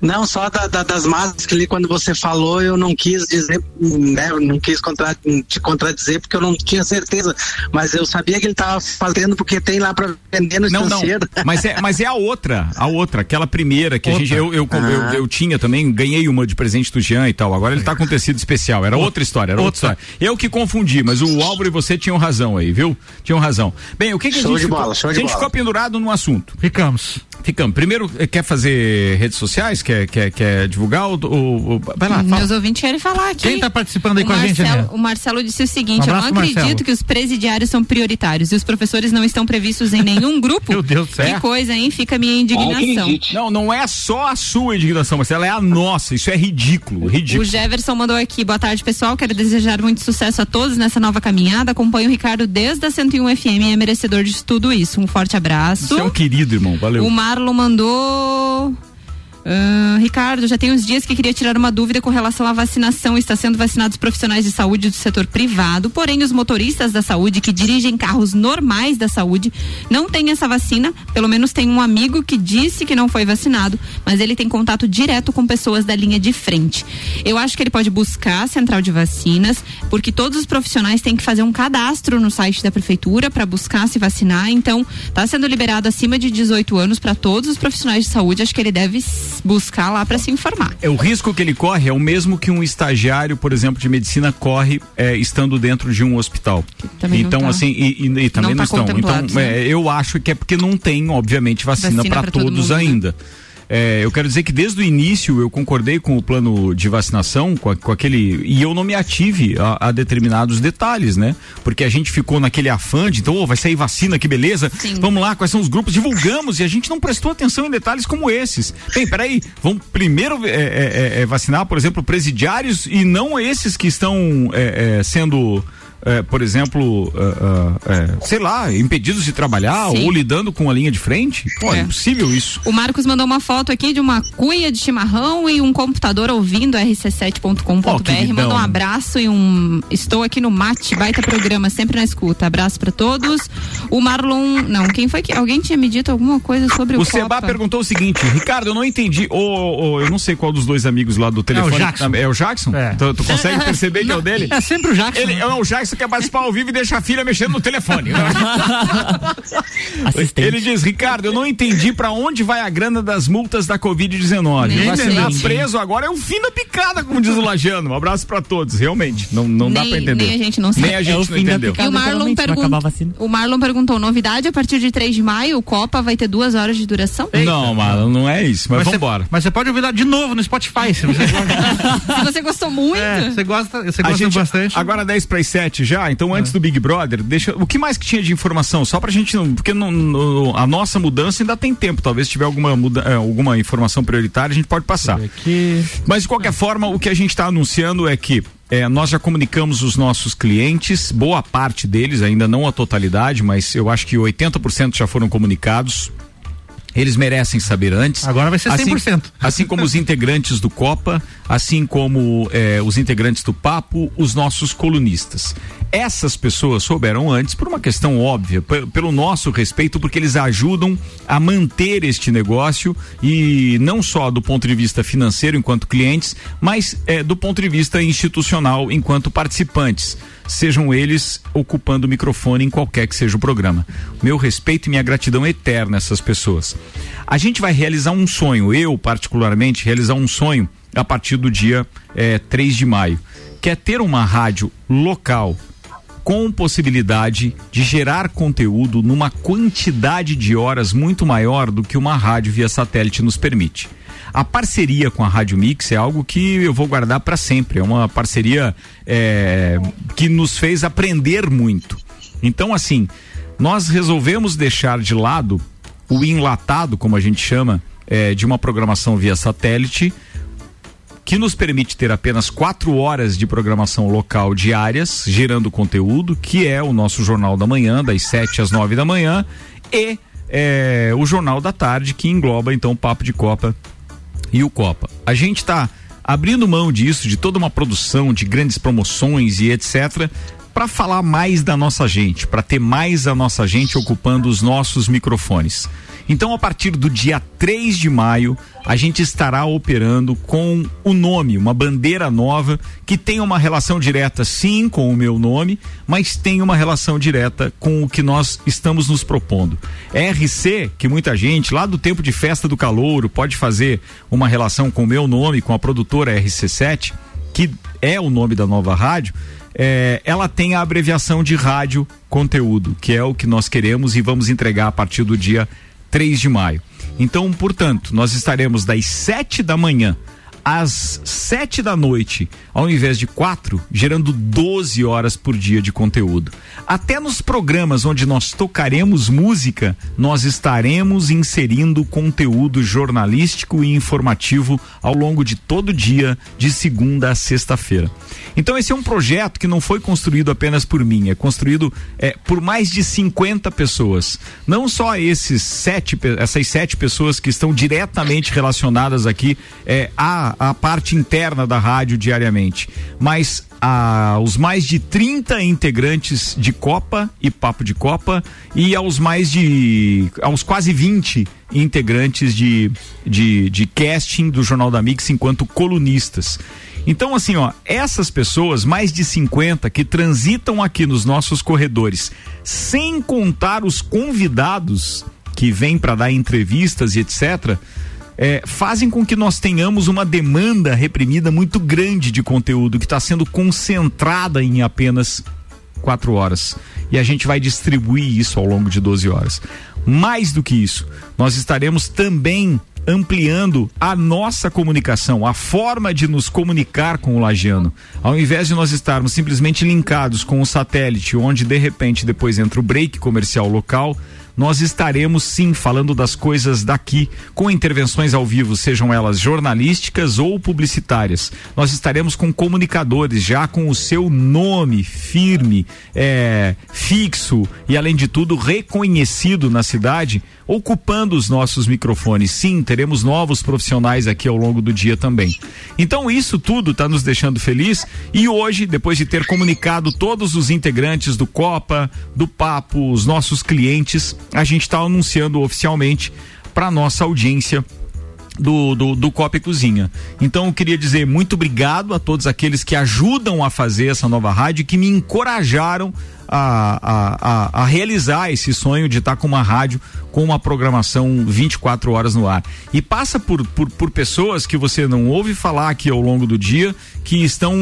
Não, só da- da- das máscaras ali, quando você falou, eu não quis dizer, né, eu não quis contra- te contradizer porque eu não tinha certeza, mas eu sabia que ele estava fazendo porque tem lá para vender no Não, não. Mas é, mas é a outra, a outra, aquela primeira que a gente, eu, eu, eu, Ah. eu tinha também, ganhei uma de presente do Jean e tal. Agora ele tá com tecido especial. Era outra história, era outra história. Eu que confundi, mas o Álvaro e você tinham razão aí, viu? Tinham razão. Bem, o que, que a Show gente de ficou, bola, show de a gente bola. ficou pendurado no assunto. Ficamos. Ficamos. Primeiro, eh, quer fazer redes sociais? Quer, quer, quer divulgar? O, o, o- vai lá, fala. Meus ouvintes querem falar aqui. Quem tá participando aí o com a gente, Marcelo, Aninha? O Marcelo disse o seguinte: Um eu não acredito Marcelo. que os presidiários são prioritários e os professores não estão previstos em nenhum grupo. Meu Deus do céu. Que coisa, hein? Fica a minha indignação. Não, não é só a sua indignação, mas ela é a nossa. Isso é ridículo, ridículo. O Jefferson mandou aqui, boa tarde pessoal, quero desejar muito sucesso a todos nessa nova caminhada, acompanho o Ricardo desde a 101 FM e é merecedor de tudo isso, um forte abraço. Você é um querido, irmão. Valeu. O Marlon mandou. Ah, Ricardo, já tem uns dias que queria tirar uma dúvida com relação à vacinação. Está sendo vacinados profissionais de saúde do setor privado, porém os motoristas da saúde que dirigem carros normais da saúde não têm essa vacina. Pelo menos tem um amigo que disse que não foi vacinado, mas ele tem contato direto com pessoas da linha de frente. Eu acho que ele pode buscar a central de vacinas, porque todos os profissionais têm que fazer um cadastro no site da prefeitura para buscar se vacinar. Então, está sendo liberado acima de 18 anos para todos os profissionais de saúde. Acho que ele deve buscar lá para se informar. É, o risco que ele corre é o mesmo que um estagiário, por exemplo, de medicina corre é, estando dentro de um hospital. então, tá- assim, e, e- e também não não, tá estão. Então, contemplado, né? é, eu acho que é porque não tem, obviamente, vacina, Vacina para todos mundo, né? É, eu quero dizer que desde o início eu concordei com o plano de vacinação, com, a- com aquele. E eu não me ative a, a determinados detalhes, né? Porque a gente ficou naquele afã de, então, ô, vai sair vacina, que beleza. Vamos lá, quais são os grupos? Divulgamos e a gente não prestou atenção em detalhes como esses. Bem, peraí, vamos primeiro é, é, é, é, vacinar, por exemplo, presidiários e não esses que estão é, sendo. É, por exemplo, é, é, é, sei lá, impedidos de trabalhar Sim. ou lidando com a linha de frente? Pô, é, É. impossível isso. O Marcos mandou uma foto aqui de uma cuia de chimarrão e um computador ouvindo rc7.com.br. Ó, queridão. mandou um abraço e um. Estou aqui no Mate, baita programa, sempre na escuta. Abraço pra todos. O Marlon. Não, quem foi que. Alguém tinha me dito alguma coisa sobre o, O Seba Copa? perguntou o seguinte, Ricardo, eu não entendi. Ô, eu não sei qual dos dois amigos lá do telefone. Jackson. É o Jackson? Tu, tu consegue perceber que é o dele? É sempre o Jackson. Ele, é o Jackson que quer participar ao vivo e deixa a filha mexendo no telefone. Ele diz, Ricardo, eu não entendi pra onde vai a grana das multas da Covid-19. Nem Vacinar entendi. preso agora é um fim da picada, como diz o Lajano. Um abraço pra todos, realmente. Não, não dá Nem- pra entender. nem a gente não sabe. Nem a É gente o não entendeu. E o Marlon, pergun- o Marlon perguntou: novidade a partir de 3 de maio, o Copa vai ter duas horas de duração? Não, Marlon, não é isso, mas, Mas você- vambora. Mas você pode ouvir lá de novo no Spotify, se você. Se você gostou muito. É, você gosta, você gosta gente- bastante. Agora 10 para as 7 já, então É. antes do Big Brother, deixa. O que mais que tinha de informação? Só pra gente não. Porque não- a nossa mudança ainda tem tempo. Talvez se tiver alguma, muda, é, alguma informação prioritária, a gente pode passar. Mas de qualquer forma, o que a gente está anunciando é que. é, nós já comunicamos os nossos clientes, boa parte deles, ainda não a totalidade, mas eu acho que 80% já foram comunicados. Eles merecem saber antes. Agora vai ser 100%. Assim, assim como os integrantes do Copa, assim como eh, os integrantes do Papo, os nossos colunistas. Essas pessoas souberam antes por uma questão óbvia, pe- pelo nosso respeito, porque eles ajudam a manter este negócio e não só do ponto de vista financeiro enquanto clientes, mas eh, do ponto de vista institucional enquanto participantes sejam eles ocupando o microfone em qualquer que seja o programa. Meu respeito e minha gratidão eterna a essas pessoas. A gente vai realizar um sonho, eu particularmente, realizar um sonho a partir do dia eh, 3 de maio, que é ter uma rádio local com possibilidade de gerar conteúdo numa quantidade de horas muito maior do que uma rádio via satélite nos permite. A parceria com a Rádio Mix é algo que eu vou guardar para sempre. É uma parceria é, que nos fez aprender muito. Então, assim, nós resolvemos deixar de lado o enlatado, como a gente chama, é, de uma programação via satélite que nos permite ter apenas quatro horas de programação local diárias, gerando conteúdo, que é o nosso Jornal da Manhã, das 7 às 9 da manhã, e é, o Jornal da Tarde, que engloba então o Papo de Copa e o Copa. A gente está abrindo mão disso, de toda uma produção, de grandes promoções e etc., para falar mais da nossa gente, para ter mais a nossa gente ocupando os nossos microfones. Então, a partir do dia 3 de maio, a gente estará operando com o nome, uma bandeira nova que tem uma relação direta, sim, com o meu nome, mas tem uma relação direta com o que nós estamos nos propondo. RC, que muita gente lá do tempo de festa do calouro pode fazer uma relação com o meu nome, com a produtora RC7, que é o nome da nova rádio, é, ela tem a abreviação de rádio conteúdo, que é o que nós queremos e vamos entregar a partir do dia 3 de maio. Então, portanto, nós estaremos das 7 da manhã às 7 da noite, ao invés de quatro, gerando 12 horas por dia de conteúdo. Até nos programas onde nós tocaremos música, nós estaremos inserindo conteúdo jornalístico e informativo ao longo de todo dia, de segunda a sexta-feira. Então esse é um projeto que não foi construído apenas por mim, é construído é, por mais de 50 pessoas. Não só esses sete, essas sete pessoas que estão diretamente relacionadas aqui é, à parte interna da rádio diariamente, mas a- os mais de 30 integrantes de Copa e Papo de Copa e aos mais de. aos quase 20 integrantes de, de, de casting do Jornal da Mix enquanto colunistas. Então, assim, ó, essas pessoas, mais de 50, que transitam aqui nos nossos corredores, sem contar os convidados que vêm para dar entrevistas e etc., é, fazem com que nós tenhamos uma demanda reprimida muito grande de conteúdo que está sendo concentrada em apenas quatro horas. E a gente vai distribuir isso ao longo de 12 horas. Mais do que isso, nós estaremos também ampliando a nossa comunicação, a forma de nos comunicar com o lagiano. Ao invés de nós estarmos simplesmente linkados com o satélite, onde de repente depois entra o break comercial local, nós estaremos sim falando das coisas daqui, com intervenções ao vivo, sejam elas jornalísticas ou publicitárias. Nós estaremos com comunicadores, já com o seu nome firme, é, fixo e, além de tudo, reconhecido na cidade, ocupando os nossos microfones. Sim, teremos novos profissionais aqui ao longo do dia também. Então, isso tudo está nos deixando feliz e hoje, depois de ter comunicado todos os integrantes do Copa, do Papo, os nossos clientes, a gente está anunciando oficialmente para nossa audiência do, do, do Copa e Cozinha. Então eu queria dizer muito obrigado a todos aqueles que ajudam a fazer essa nova rádio, que me encorajaram a, a, a, realizar esse sonho de estar com uma rádio com uma programação 24 horas no ar. E passa por, por, por pessoas que você não ouve falar aqui ao longo do dia, que estão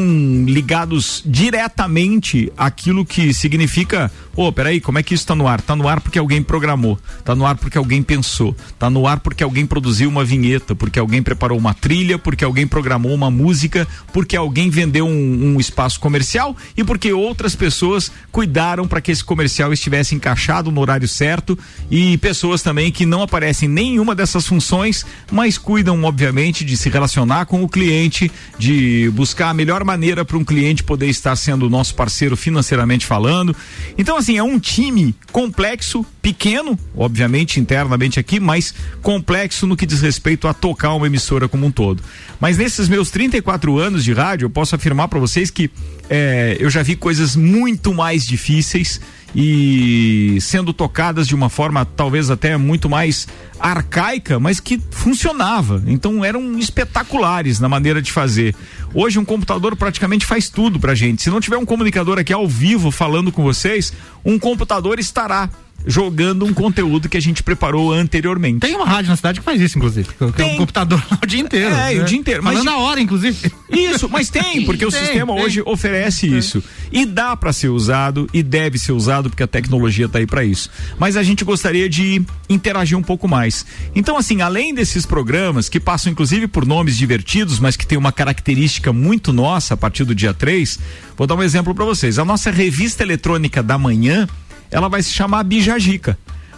ligados diretamente àquilo que significa, ô, oh, peraí, como é que isso está no ar? Está no ar porque alguém programou, está no ar porque alguém pensou, está no ar porque alguém produziu uma vinheta, porque alguém preparou uma trilha, porque alguém programou uma música, porque alguém vendeu um, um espaço comercial e porque outras pessoas cuidaram para que esse comercial estivesse encaixado no horário certo e pessoas também que não aparecem em nenhuma dessas funções, mas cuidam, obviamente, de se relacionar com o cliente, de buscar a melhor maneira para um cliente poder estar sendo nosso parceiro financeiramente falando. Então, assim, é um time complexo, pequeno, obviamente, internamente aqui, mas complexo no que diz respeito a tocar uma emissora como um todo. Mas nesses meus 34 anos de rádio, eu posso afirmar para vocês que é, eu já vi coisas muito mais difíceis e sendo tocadas de uma forma talvez até muito mais arcaica, mas que funcionava. Então eram espetaculares na maneira de fazer. Hoje um computador praticamente faz tudo pra gente. Se não tiver um comunicador aqui ao vivo falando com vocês, um computador estará jogando um conteúdo que a gente preparou anteriormente. Tem uma rádio na cidade que faz isso, inclusive. Tem um computador o dia inteiro. É, né? o dia inteiro. Mas Falando a hora, inclusive. Isso, mas tem, porque tem, o sistema tem. hoje oferece tem. isso. E dá para ser usado e deve ser usado porque a tecnologia tá aí para isso. Mas a gente gostaria de interagir um pouco mais. Então, assim, além desses programas que passam inclusive por nomes divertidos, mas que tem uma característica muito nossa a partir do dia 3, vou dar um exemplo para vocês. A nossa revista eletrônica da manhã, ela vai se chamar Bijajica.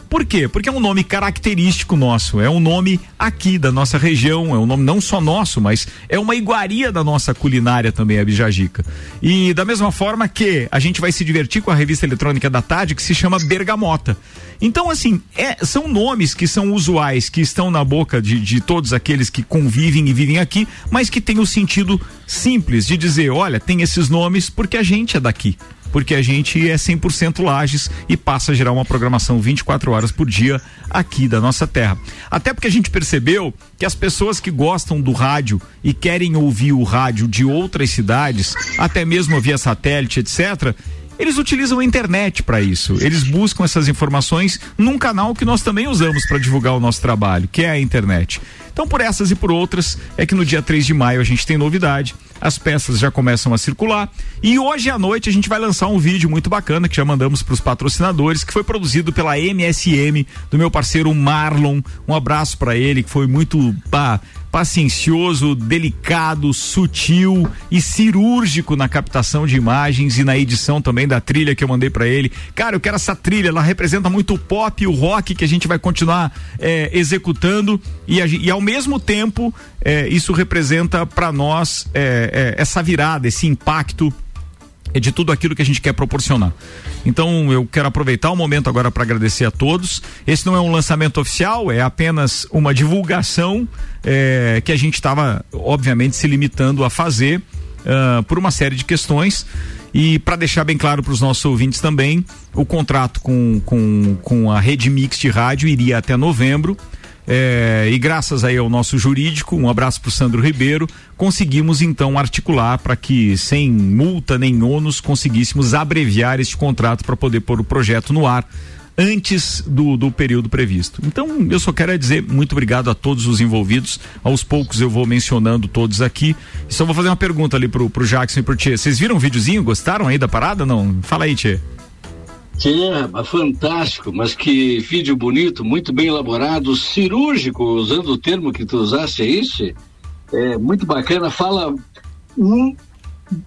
Por quê? Porque é um nome característico nosso, é um nome aqui da nossa região, é um nome não só nosso, mas é uma iguaria da nossa culinária também, a Bijajica. E da mesma forma que a gente vai se divertir com a revista eletrônica da tarde, que se chama Bergamota. Então, assim, é, são nomes que são usuais, que estão na boca de, de todos aqueles que convivem e vivem aqui, mas que tem o sentido simples de dizer, olha, tem esses nomes porque a gente é daqui porque a gente é 100% Lages e passa a gerar uma programação 24 horas por dia aqui da nossa terra. Até porque a gente percebeu que as pessoas que gostam do rádio e querem ouvir o rádio de outras cidades, até mesmo via satélite, etc., eles utilizam a internet para isso. Eles buscam essas informações num canal que nós também usamos para divulgar o nosso trabalho, que é a internet. Então, por essas e por outras, é que no dia 3 de maio a gente tem novidade. As peças já começam a circular. E hoje à noite a gente vai lançar um vídeo muito bacana que já mandamos para os patrocinadores, que foi produzido pela MSM, do meu parceiro Marlon. Um abraço para ele, que foi muito pá, paciencioso, delicado, sutil e cirúrgico na captação de imagens e na edição também da trilha que eu mandei para ele. Cara, eu quero essa trilha, ela representa muito o pop e o rock que a gente vai continuar é, executando e, e, ao mesmo tempo é, isso representa para nós é, essa virada, esse impacto é de tudo aquilo que a gente quer proporcionar. Então eu quero aproveitar o momento agora para agradecer a todos. Esse não é um lançamento oficial, é apenas uma divulgação é, que a gente estava, obviamente, se limitando a fazer uh, por uma série de questões. E para deixar bem claro para os nossos ouvintes também, o contrato com, com, com a rede Mix de rádio iria até novembro. É, e graças aí ao nosso jurídico, um abraço para o Sandro Ribeiro, conseguimos então articular para que, sem multa nem ônus, conseguíssemos abreviar este contrato para poder pôr o projeto no ar antes do, do período previsto. Então, eu só quero dizer muito obrigado a todos os envolvidos. Aos poucos eu vou mencionando todos aqui. Só vou fazer uma pergunta ali pro, pro Jackson e pro Tchê. Vocês viram o videozinho? Gostaram aí da parada? Não? Fala aí, Tchê. Que é, fantástico, mas que vídeo bonito, muito bem elaborado, cirúrgico, usando o termo que tu usaste aí, Che. é muito bacana, fala, um,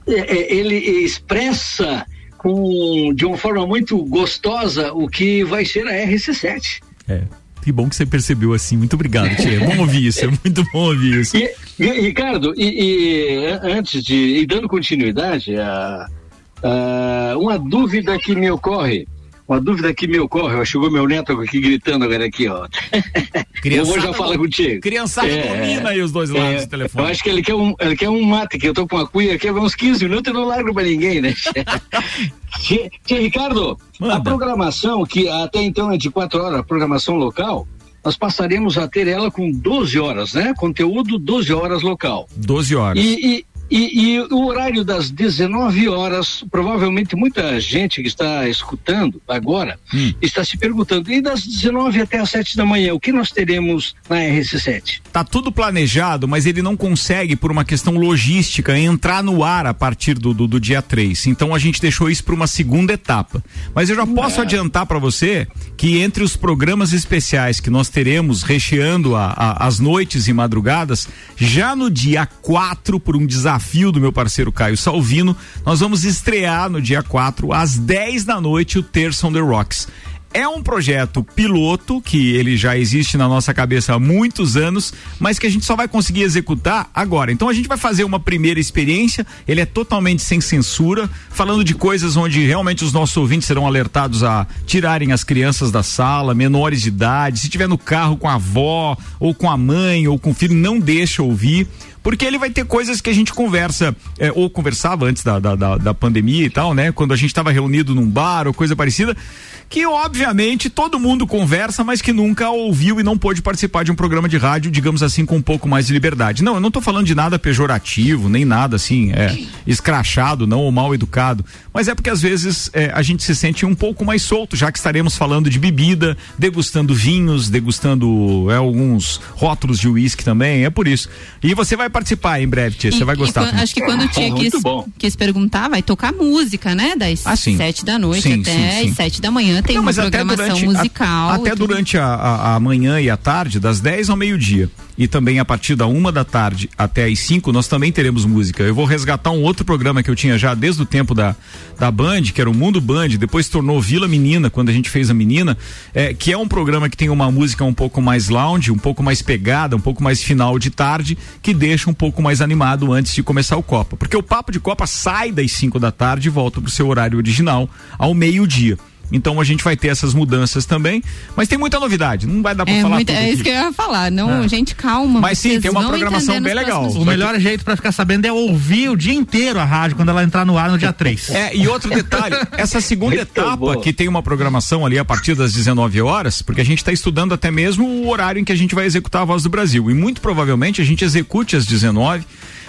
é, é, ele expressa com, de uma forma muito gostosa o que vai ser a RC7. É. Que bom que você percebeu assim. Muito obrigado, Tia. É bom ouvir isso, é muito bom ouvir isso. E, Ricardo, e, e, antes de. E dando continuidade, a, a, uma dúvida que me ocorre. Uma dúvida que me ocorre, ó, chegou meu neto aqui gritando agora aqui, ó. eu vou já falar contigo. Criançada é, domina aí os dois lados é, do telefone. Eu acho que ele quer um, ele quer um mate, que eu tô com uma cuia aqui há uns 15 minutos e não largo pra ninguém, né? Tia, Ricardo, Manda. a programação, que até então é de quatro horas, a programação local, nós passaremos a ter ela com 12 horas, né? Conteúdo 12 horas local. 12 horas. E, e, e, o horário das 19 horas, provavelmente muita gente que está escutando agora hum. está se perguntando: e das 19 até as 7 da manhã, o que nós teremos na RC7? Tá tudo planejado, mas ele não consegue, por uma questão logística, entrar no ar a partir do, do, do dia 3. Então a gente deixou isso para uma segunda etapa. Mas eu já posso é. adiantar para você que entre os programas especiais que nós teremos recheando a, a, as noites e madrugadas, já no dia 4, por um desafio desafio do meu parceiro Caio Salvino, nós vamos estrear no dia 4, às 10 da noite, o Terça on the Rocks. É um projeto piloto que ele já existe na nossa cabeça há muitos anos, mas que a gente só vai conseguir executar agora. Então a gente vai fazer uma primeira experiência, ele é totalmente sem censura, falando de coisas onde realmente os nossos ouvintes serão alertados a tirarem as crianças da sala, menores de idade, se tiver no carro com a avó, ou com a mãe, ou com o filho, não deixa ouvir porque ele vai ter coisas que a gente conversa, é, ou conversava antes da, da, da, da, pandemia e tal, né? Quando a gente estava reunido num bar ou coisa parecida, que obviamente todo mundo conversa, mas que nunca ouviu e não pôde participar de um programa de rádio, digamos assim, com um pouco mais de liberdade. Não, eu não estou falando de nada pejorativo, nem nada assim, é, escrachado, não, ou mal educado, mas é porque às vezes é, a gente se sente um pouco mais solto, já que estaremos falando de bebida, degustando vinhos, degustando é, alguns rótulos de uísque também, é por isso. E você vai participar em breve, Tia, você vai gostar. E, acho que quando o Tia quis, quis perguntar, vai tocar música, né? Das ah, sete da noite sim, até sim, sim. as sete da manhã tem Não, uma programação durante, musical. A, até durante a, a, a, manhã e a tarde, das 10 ao meio-dia. E também a partir da uma da tarde até as 5, nós também teremos música. Eu vou resgatar um outro programa que eu tinha já desde o tempo da, da Band, que era o Mundo Band, depois se tornou Vila Menina, quando a gente fez a Menina, é, que é um programa que tem uma música um pouco mais lounge, um pouco mais pegada, um pouco mais final de tarde, que deixa um pouco mais animado antes de começar o Copa. Porque o Papo de Copa sai das 5 da tarde e volta pro seu horário original ao meio-dia. Então a gente vai ter essas mudanças também, mas tem muita novidade, não vai dar para é falar muita, tudo. É aqui. isso que eu ia falar, não, é. gente, calma. Mas sim, tem uma programação bem legal. O melhor jeito para ficar sabendo é ouvir o dia inteiro a rádio quando ela entrar no ar no dia 3. É, e outro detalhe, essa segunda etapa que tem uma programação ali a partir das 19 horas, porque a gente está estudando até mesmo o horário em que a gente vai executar a Voz do Brasil, e muito provavelmente a gente execute às 19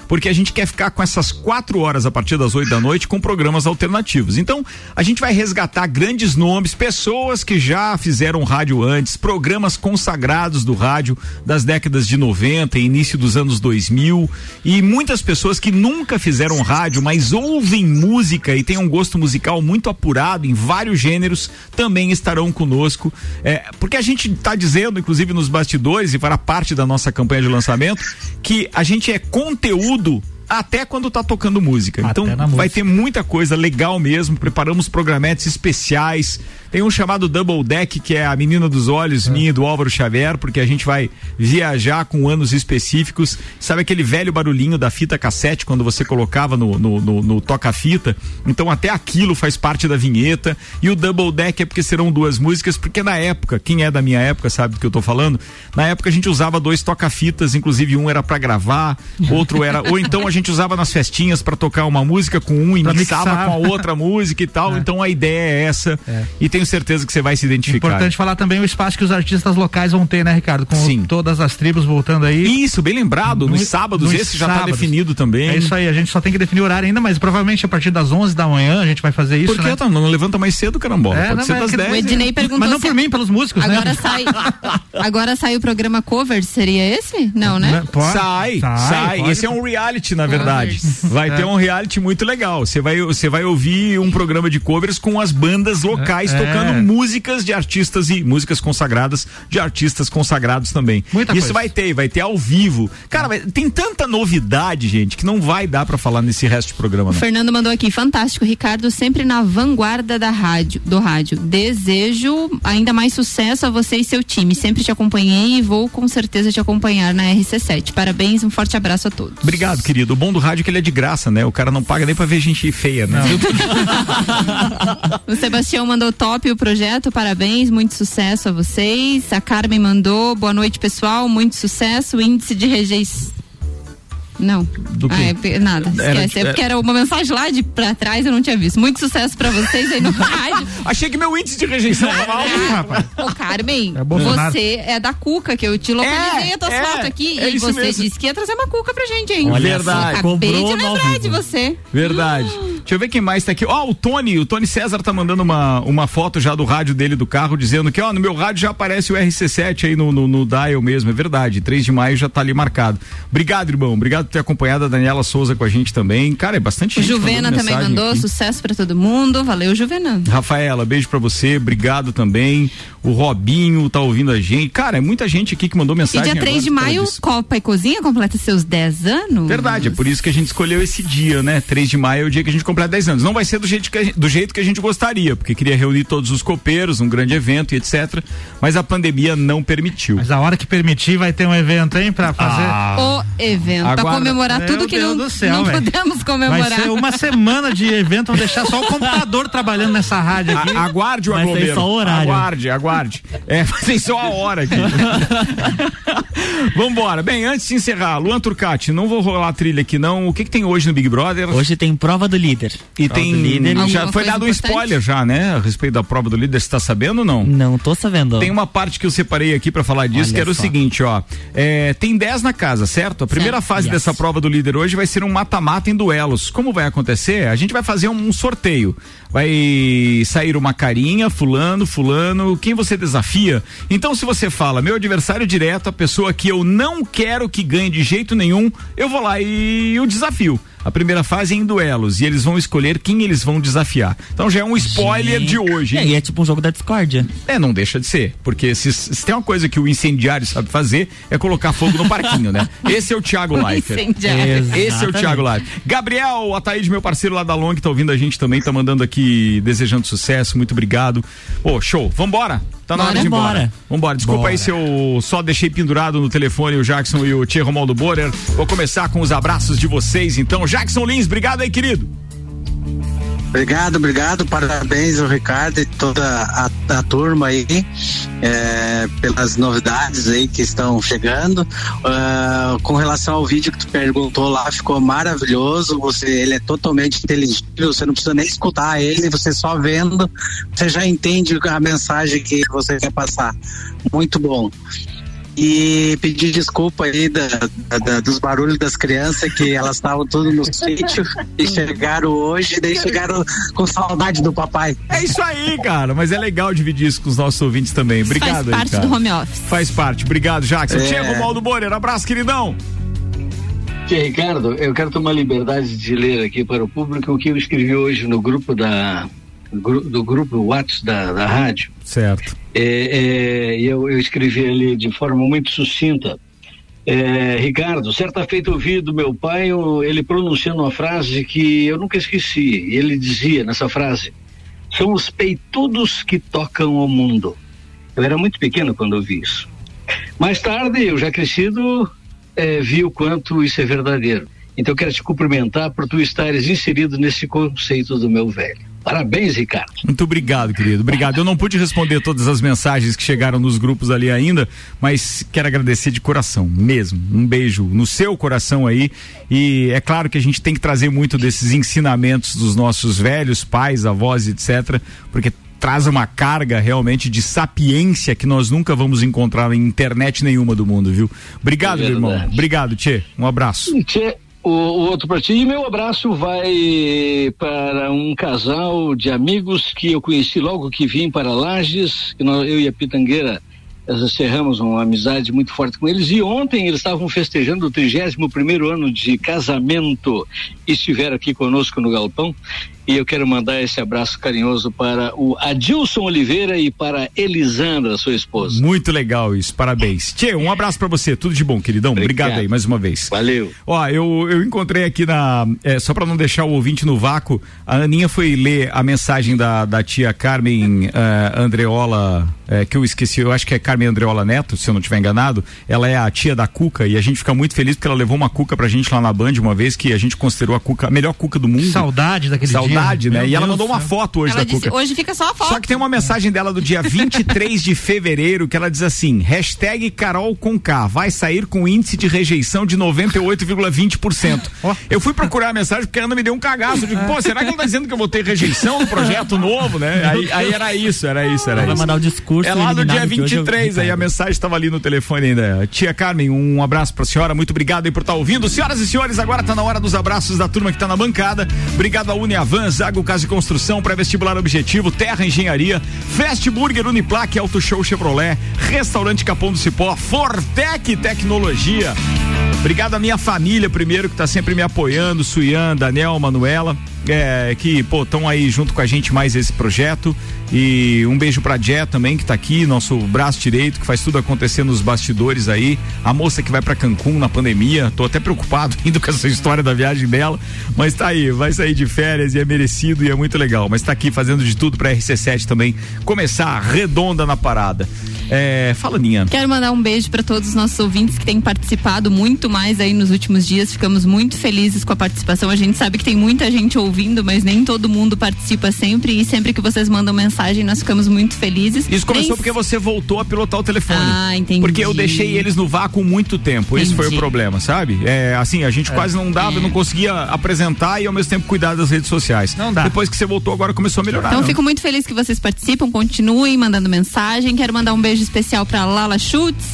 porque a gente quer ficar com essas quatro horas a partir das oito da noite com programas alternativos. Então, a gente vai resgatar grandes nomes, pessoas que já fizeram rádio antes, programas consagrados do rádio das décadas de 90 e início dos anos 2000 e muitas pessoas que nunca fizeram rádio, mas ouvem música e têm um gosto musical muito apurado em vários gêneros, também estarão conosco. É, porque a gente está dizendo, inclusive nos bastidores e para parte da nossa campanha de lançamento, que a gente é conteúdo tudo até quando tá tocando música. Até então vai música. ter muita coisa legal mesmo. Preparamos programetes especiais. Tem um chamado Double Deck, que é a Menina dos Olhos, é. minha e do Álvaro Xavier, porque a gente vai viajar com anos específicos. Sabe aquele velho barulhinho da fita cassete quando você colocava no, no, no, no toca-fita? Então até aquilo faz parte da vinheta. E o Double Deck é porque serão duas músicas, porque na época, quem é da minha época sabe do que eu tô falando, na época a gente usava dois toca-fitas, inclusive um era para gravar, outro era. ou então a gente usava nas festinhas para tocar uma música com um e mixava mixar. com a outra música e tal. É. Então a ideia é essa. É. E tenho certeza que você vai se identificar. Importante falar também o espaço que os artistas locais vão ter, né, Ricardo? Com Sim. todas as tribos voltando aí. Isso, bem lembrado. No, nos sábados, nos esse já está definido também. É isso aí, a gente só tem que definir o horário ainda, mas provavelmente a partir das 11 da manhã a gente vai fazer isso. Por que né? não, não levanta mais cedo, carambola? É, Pode não, ser das 10. O Ednei perguntou. Mas não por mim, pelos músicos, agora né? Sai, agora sai o programa cover, seria esse? Não, né? Pode, sai, sai. sai. Esse é um reality, na verdade. Vai ter um reality muito legal. Você vai, você vai ouvir um programa de covers com as bandas locais É. tocando músicas de artistas e músicas consagradas de artistas consagrados também. Muita Isso coisa. vai ter, vai ter ao vivo. Cara, tem tanta novidade, gente, que não vai dar pra falar nesse resto de programa, O não. Fernando mandou aqui, fantástico, Ricardo, sempre na vanguarda da rádio, do rádio. Desejo ainda mais sucesso a você e seu time. Sempre te acompanhei e vou com certeza te acompanhar na RC7. Parabéns, um forte abraço a todos. Obrigado, querido. O bom do rádio é que ele é de graça, né? O cara não paga nem pra ver gente feia, né? O Sebastião mandou top o projeto, parabéns, muito sucesso a vocês. A Carmen mandou, boa noite pessoal, muito sucesso. O índice de rejeição. Não. Do? Ah, é nada, Era- esquece. É porque era uma mensagem lá de pra trás, eu não tinha visto. Muito sucesso pra vocês aí no rádio. Achei que meu índice de rejeição tava alto, rapaz. Ô, Carmen, É você é da Cuca, que eu te localizei É, a tua é, foto aqui. é e você mesmo. disse que ia trazer uma Cuca pra gente, hein? Olha Verdade. Acabei de lembrar vivo. de você. Verdade. Deixa eu ver quem mais tá aqui. Ó, o Tony, o Tony César tá mandando uma, uma foto já do rádio dele do carro, dizendo que, ó, no meu rádio já aparece o RC7 aí no, no, no dial mesmo. É verdade. 3 de maio já tá ali marcado. Obrigado, irmão. Obrigado ter acompanhado a Daniela Souza com a gente também. Cara, é bastante O gente. Juvena também mandou, aqui. sucesso pra todo mundo. Valeu, Juvena. Rafaela, beijo pra você, obrigado também. O Robinho tá ouvindo a gente. Cara, é muita gente aqui que mandou E mensagem. dia 3 agora de maio, disso. Copa e Cozinha completa seus 10 anos. Verdade, é por isso que a gente escolheu esse dia, né? 3 de maio é o dia que a gente completa 10 anos. Não vai ser do jeito que a gente, do jeito que a gente gostaria, porque queria reunir todos os copeiros, um grande evento e etc. Mas a pandemia não permitiu. Mas a hora que permitir vai ter um evento, hein, pra fazer. O evento. Aguarda. Comemorar Meu tudo que Deus não, céu, não podemos comemorar. Vai ser uma semana de evento, vamos deixar só o computador trabalhando nessa rádio aqui. A- aguarde o Vai ser aglomero. só o horário. Aguarde, aguarde. É, tem só a hora aqui. Vambora. Bem, antes de encerrar, Luan Turcati, não vou rolar a trilha aqui não. O que que tem hoje no Big Brother? Hoje tem prova do líder. E Prova tem. líder já foi dado um spoiler já, né? A respeito da prova do líder. Você tá sabendo ou não? Não tô sabendo. Tem uma parte que eu separei aqui pra falar disso, Olha que era o só. seguinte, ó. É, tem 10 na casa, certo? A primeira Certo. fase Yes. dessa prova do líder hoje vai ser um mata-mata em duelos. Como vai acontecer? A gente vai fazer um sorteio. Vai sair uma carinha, fulano, fulano, quem você desafia. Então, se você fala, meu adversário direto, a pessoa que eu não quero que ganhe de jeito nenhum, eu vou lá e o desafio. A primeira fase é em duelos e eles vão escolher quem eles vão desafiar. Então já é um spoiler de hoje. É, e é tipo um jogo da discórdia. É, não deixa de ser. Porque se, se tem uma coisa que o incendiário sabe fazer, é colocar fogo no parquinho, né? Esse é o Thiago Leifert. incendiário. Esse é o. Thiago Leifert. Gabriel Ataíde, meu parceiro lá da Long, que tá ouvindo a gente também, tá mandando aqui, desejando sucesso, muito obrigado. Pô, show. Vambora? Tá na Bora. hora de ir embora. Bora. Vambora. Desculpa Bora. aí se eu só deixei pendurado no telefone o Jackson e o Tia Romaldo Borer. Vou começar com os abraços de vocês, então. Jackson Lins, obrigado aí, querido. Obrigado, obrigado, parabéns ao Ricardo e toda a, a turma aí é, pelas novidades aí que estão chegando. Ah, com relação ao vídeo que tu perguntou lá, ficou maravilhoso. Você, ele é totalmente inteligível, você não precisa nem escutar ele, você só vendo, você já entende a mensagem que você quer passar. Muito bom. E pedir desculpa aí da, da- da- dos barulhos das crianças, que elas estavam tudo no sítio e chegaram hoje, e daí chegaram com saudade do papai. É isso aí, cara. Mas é legal dividir isso com os nossos ouvintes também. Obrigado Faz aí, parte cara. do home office. Faz parte. Obrigado, Jackson. É. Tia Romaldo Borer, abraço, queridão. Ricardo, eu quero tomar liberdade de ler aqui para o público o que eu escrevi hoje no grupo da do grupo WhatsApp da, da rádio. Certo. É, é, eu, eu escrevi ali de forma muito sucinta. É, Ricardo, certa feita eu vi do meu pai o- ele pronunciando uma frase que eu nunca esqueci. Ele dizia nessa frase: São os peitudos que tocam o mundo. Eu era muito pequeno quando eu vi isso. Mais tarde, eu já crescido, eh, vi o quanto isso é verdadeiro. Então, eu quero te cumprimentar por tu estares inserido nesse conceito do meu velho. Parabéns, Ricardo. Muito obrigado, querido. Obrigado. Eu não pude responder todas as mensagens que chegaram nos grupos ali ainda, mas quero agradecer de coração, mesmo. Um beijo no seu coração aí. E é claro que a gente tem que trazer muito desses ensinamentos dos nossos velhos, pais, avós, etc., porque traz uma carga realmente de sapiência que nós nunca vamos encontrar em internet nenhuma do mundo, viu? Obrigado, É meu irmão. verdade. Obrigado, Tchê. Um abraço. Tchê, o, o outro para ti. E meu abraço vai para um casal de amigos que eu conheci logo que vim para Lages, que nós- eu e a Pitangueira nós encerramos uma amizade muito forte com eles e ontem eles estavam festejando o 31 primeiro ano de casamento e estiveram aqui conosco no Galpão e eu quero mandar esse abraço carinhoso para o Adilson Oliveira e para Elisandra, sua esposa. Muito legal isso, parabéns. Tchê, um abraço pra você, tudo de bom, queridão. Obrigado, Obrigado. aí mais uma vez. Valeu. Ó, eu, eu encontrei aqui na. é, só pra não deixar o ouvinte no vácuo, a Aninha foi ler a mensagem da, da tia Carmen eh, Andreola, eh, que eu esqueci, eu acho que é Carmen também Andreola Neto, se eu não estiver enganado, ela é a tia da Cuca e a gente fica muito feliz porque ela levou uma Cuca pra gente lá na Band uma vez que a gente considerou a Cuca a melhor Cuca do mundo. Saudade daquele Saudade, dia. né? Meu e Deus ela mandou céu. uma foto hoje ela da disse, Cuca. Hoje fica só a foto. Só que tem uma mensagem dela do dia 23 de fevereiro que ela diz assim: hashtag Carol com K vai sair com índice de rejeição de 98,20%. Eu fui procurar a mensagem porque a Ana me deu um cagaço. Eu digo, pô, será que ela tá dizendo que eu vou ter rejeição no projeto novo, né? Aí, aí era isso, era isso, era ela isso. Ela vai mandar o discurso. É lá no dia 23. Thaís aí, a mensagem estava ali no telefone ainda. Tia Carmen, um abraço para a senhora, muito obrigado aí por estar tá ouvindo. Senhoras e senhores, agora está na hora dos abraços da turma que está na bancada. Obrigado a Uniavan, Zago Casa de Construção, Pré-Vestibular Objetivo, Terra Engenharia, Fast Burger, Uniplaque, Auto Show Chevrolet, Restaurante Capão do Cipó, Fortec Tecnologia. Obrigado à minha família primeiro, que está sempre me apoiando, Suian, Daniel, Manuela. É, que pô, estão aí junto com a gente mais esse projeto. E um beijo pra Jé também, que está aqui, nosso braço de direito, que faz tudo acontecer nos bastidores aí. A moça que vai pra Cancún na pandemia, tô até preocupado indo com essa história da viagem dela, mas tá aí, vai sair de férias e é merecido e é muito legal. Mas tá aqui fazendo de tudo pra RC7 também começar redonda na parada. É, fala, Ninha. Quero mandar um beijo para todos os nossos ouvintes que têm participado muito mais aí nos últimos dias. Ficamos muito felizes com a participação. A gente sabe que tem muita gente ouvindo, mas nem todo mundo participa sempre. E sempre que vocês mandam mensagem, nós ficamos muito felizes. Isso começou Nem porque você voltou a pilotar o telefone. Ah, entendi. Porque eu deixei eles no vácuo muito tempo. Esse foi o Entendi. problema, sabe? É, assim, a gente quase não dava, É. não conseguia apresentar e ao mesmo tempo cuidar das redes sociais. Não dá. Depois que você voltou, agora começou a melhorar. Então não. fico muito feliz que vocês participam, continuem mandando mensagem. Quero mandar um beijo especial para Lala Schutz.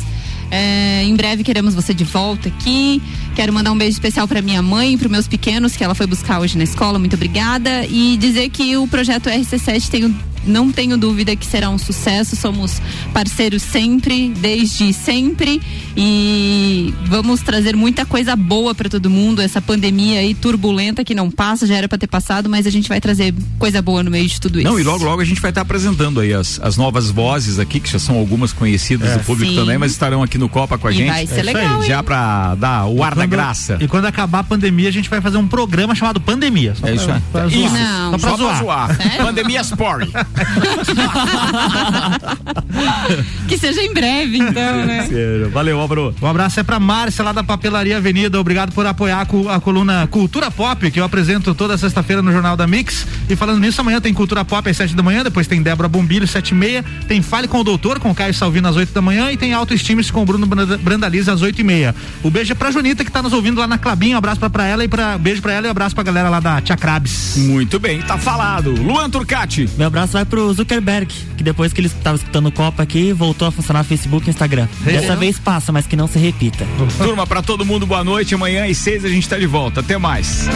É, em breve queremos você de volta aqui. Quero mandar um beijo especial para minha mãe e para meus pequenos que ela foi buscar hoje na escola. Muito obrigada e dizer que o projeto RC7 tem um- não tenho dúvida que será um sucesso. Somos parceiros sempre, desde sempre e vamos trazer muita coisa boa para todo mundo. Essa pandemia aí turbulenta que não passa, já era para ter passado, mas a gente vai trazer coisa boa no meio de tudo isso. Não, e logo, logo a gente vai estar apresentando aí as, as novas vozes aqui, que já são algumas conhecidas É. do público Sim. também, mas estarão aqui no Copa com a E gente. vai ser É legal, Já pra dar o ar da Quando- graça. E quando acabar a pandemia, a gente vai fazer um programa chamado Pandemia. Só É pra- isso aí. pra Isso. zoar. Não. Só pra Só pra zoar. zoar. Pandemia Sport. Que seja em breve, então, né? Valeu, Álvaro. Um abraço é pra Márcia lá da Papelaria Avenida. Obrigado por apoiar a, coluna Cultura Pop, que eu apresento toda sexta-feira no Jornal da Mix. E falando nisso, amanhã tem Cultura Pop às sete da manhã, depois tem Débora Bombilho, sete e meia. Tem Fale com o Doutor, com o Caio Salvino às oito da manhã e tem Autoestimes com o Bruno Branda- Brandaliza às oito e meia. O beijo é pra Junita, que tá nos ouvindo lá na Clabinha. Um abraço pra, pra ela e pra, beijo pra ela e um abraço pra galera lá da Tia Crabs. Muito bem, tá falado. Luan Turcati. Meu abraço vai pro Zuckerberg, que depois que ele estava escutando o Copa aqui, voltou a funcionar Facebook e Instagram. Dessa vez passa, mas que não se repita. Turma, pra todo mundo, boa noite. Amanhã às seis a gente tá de volta. Até mais.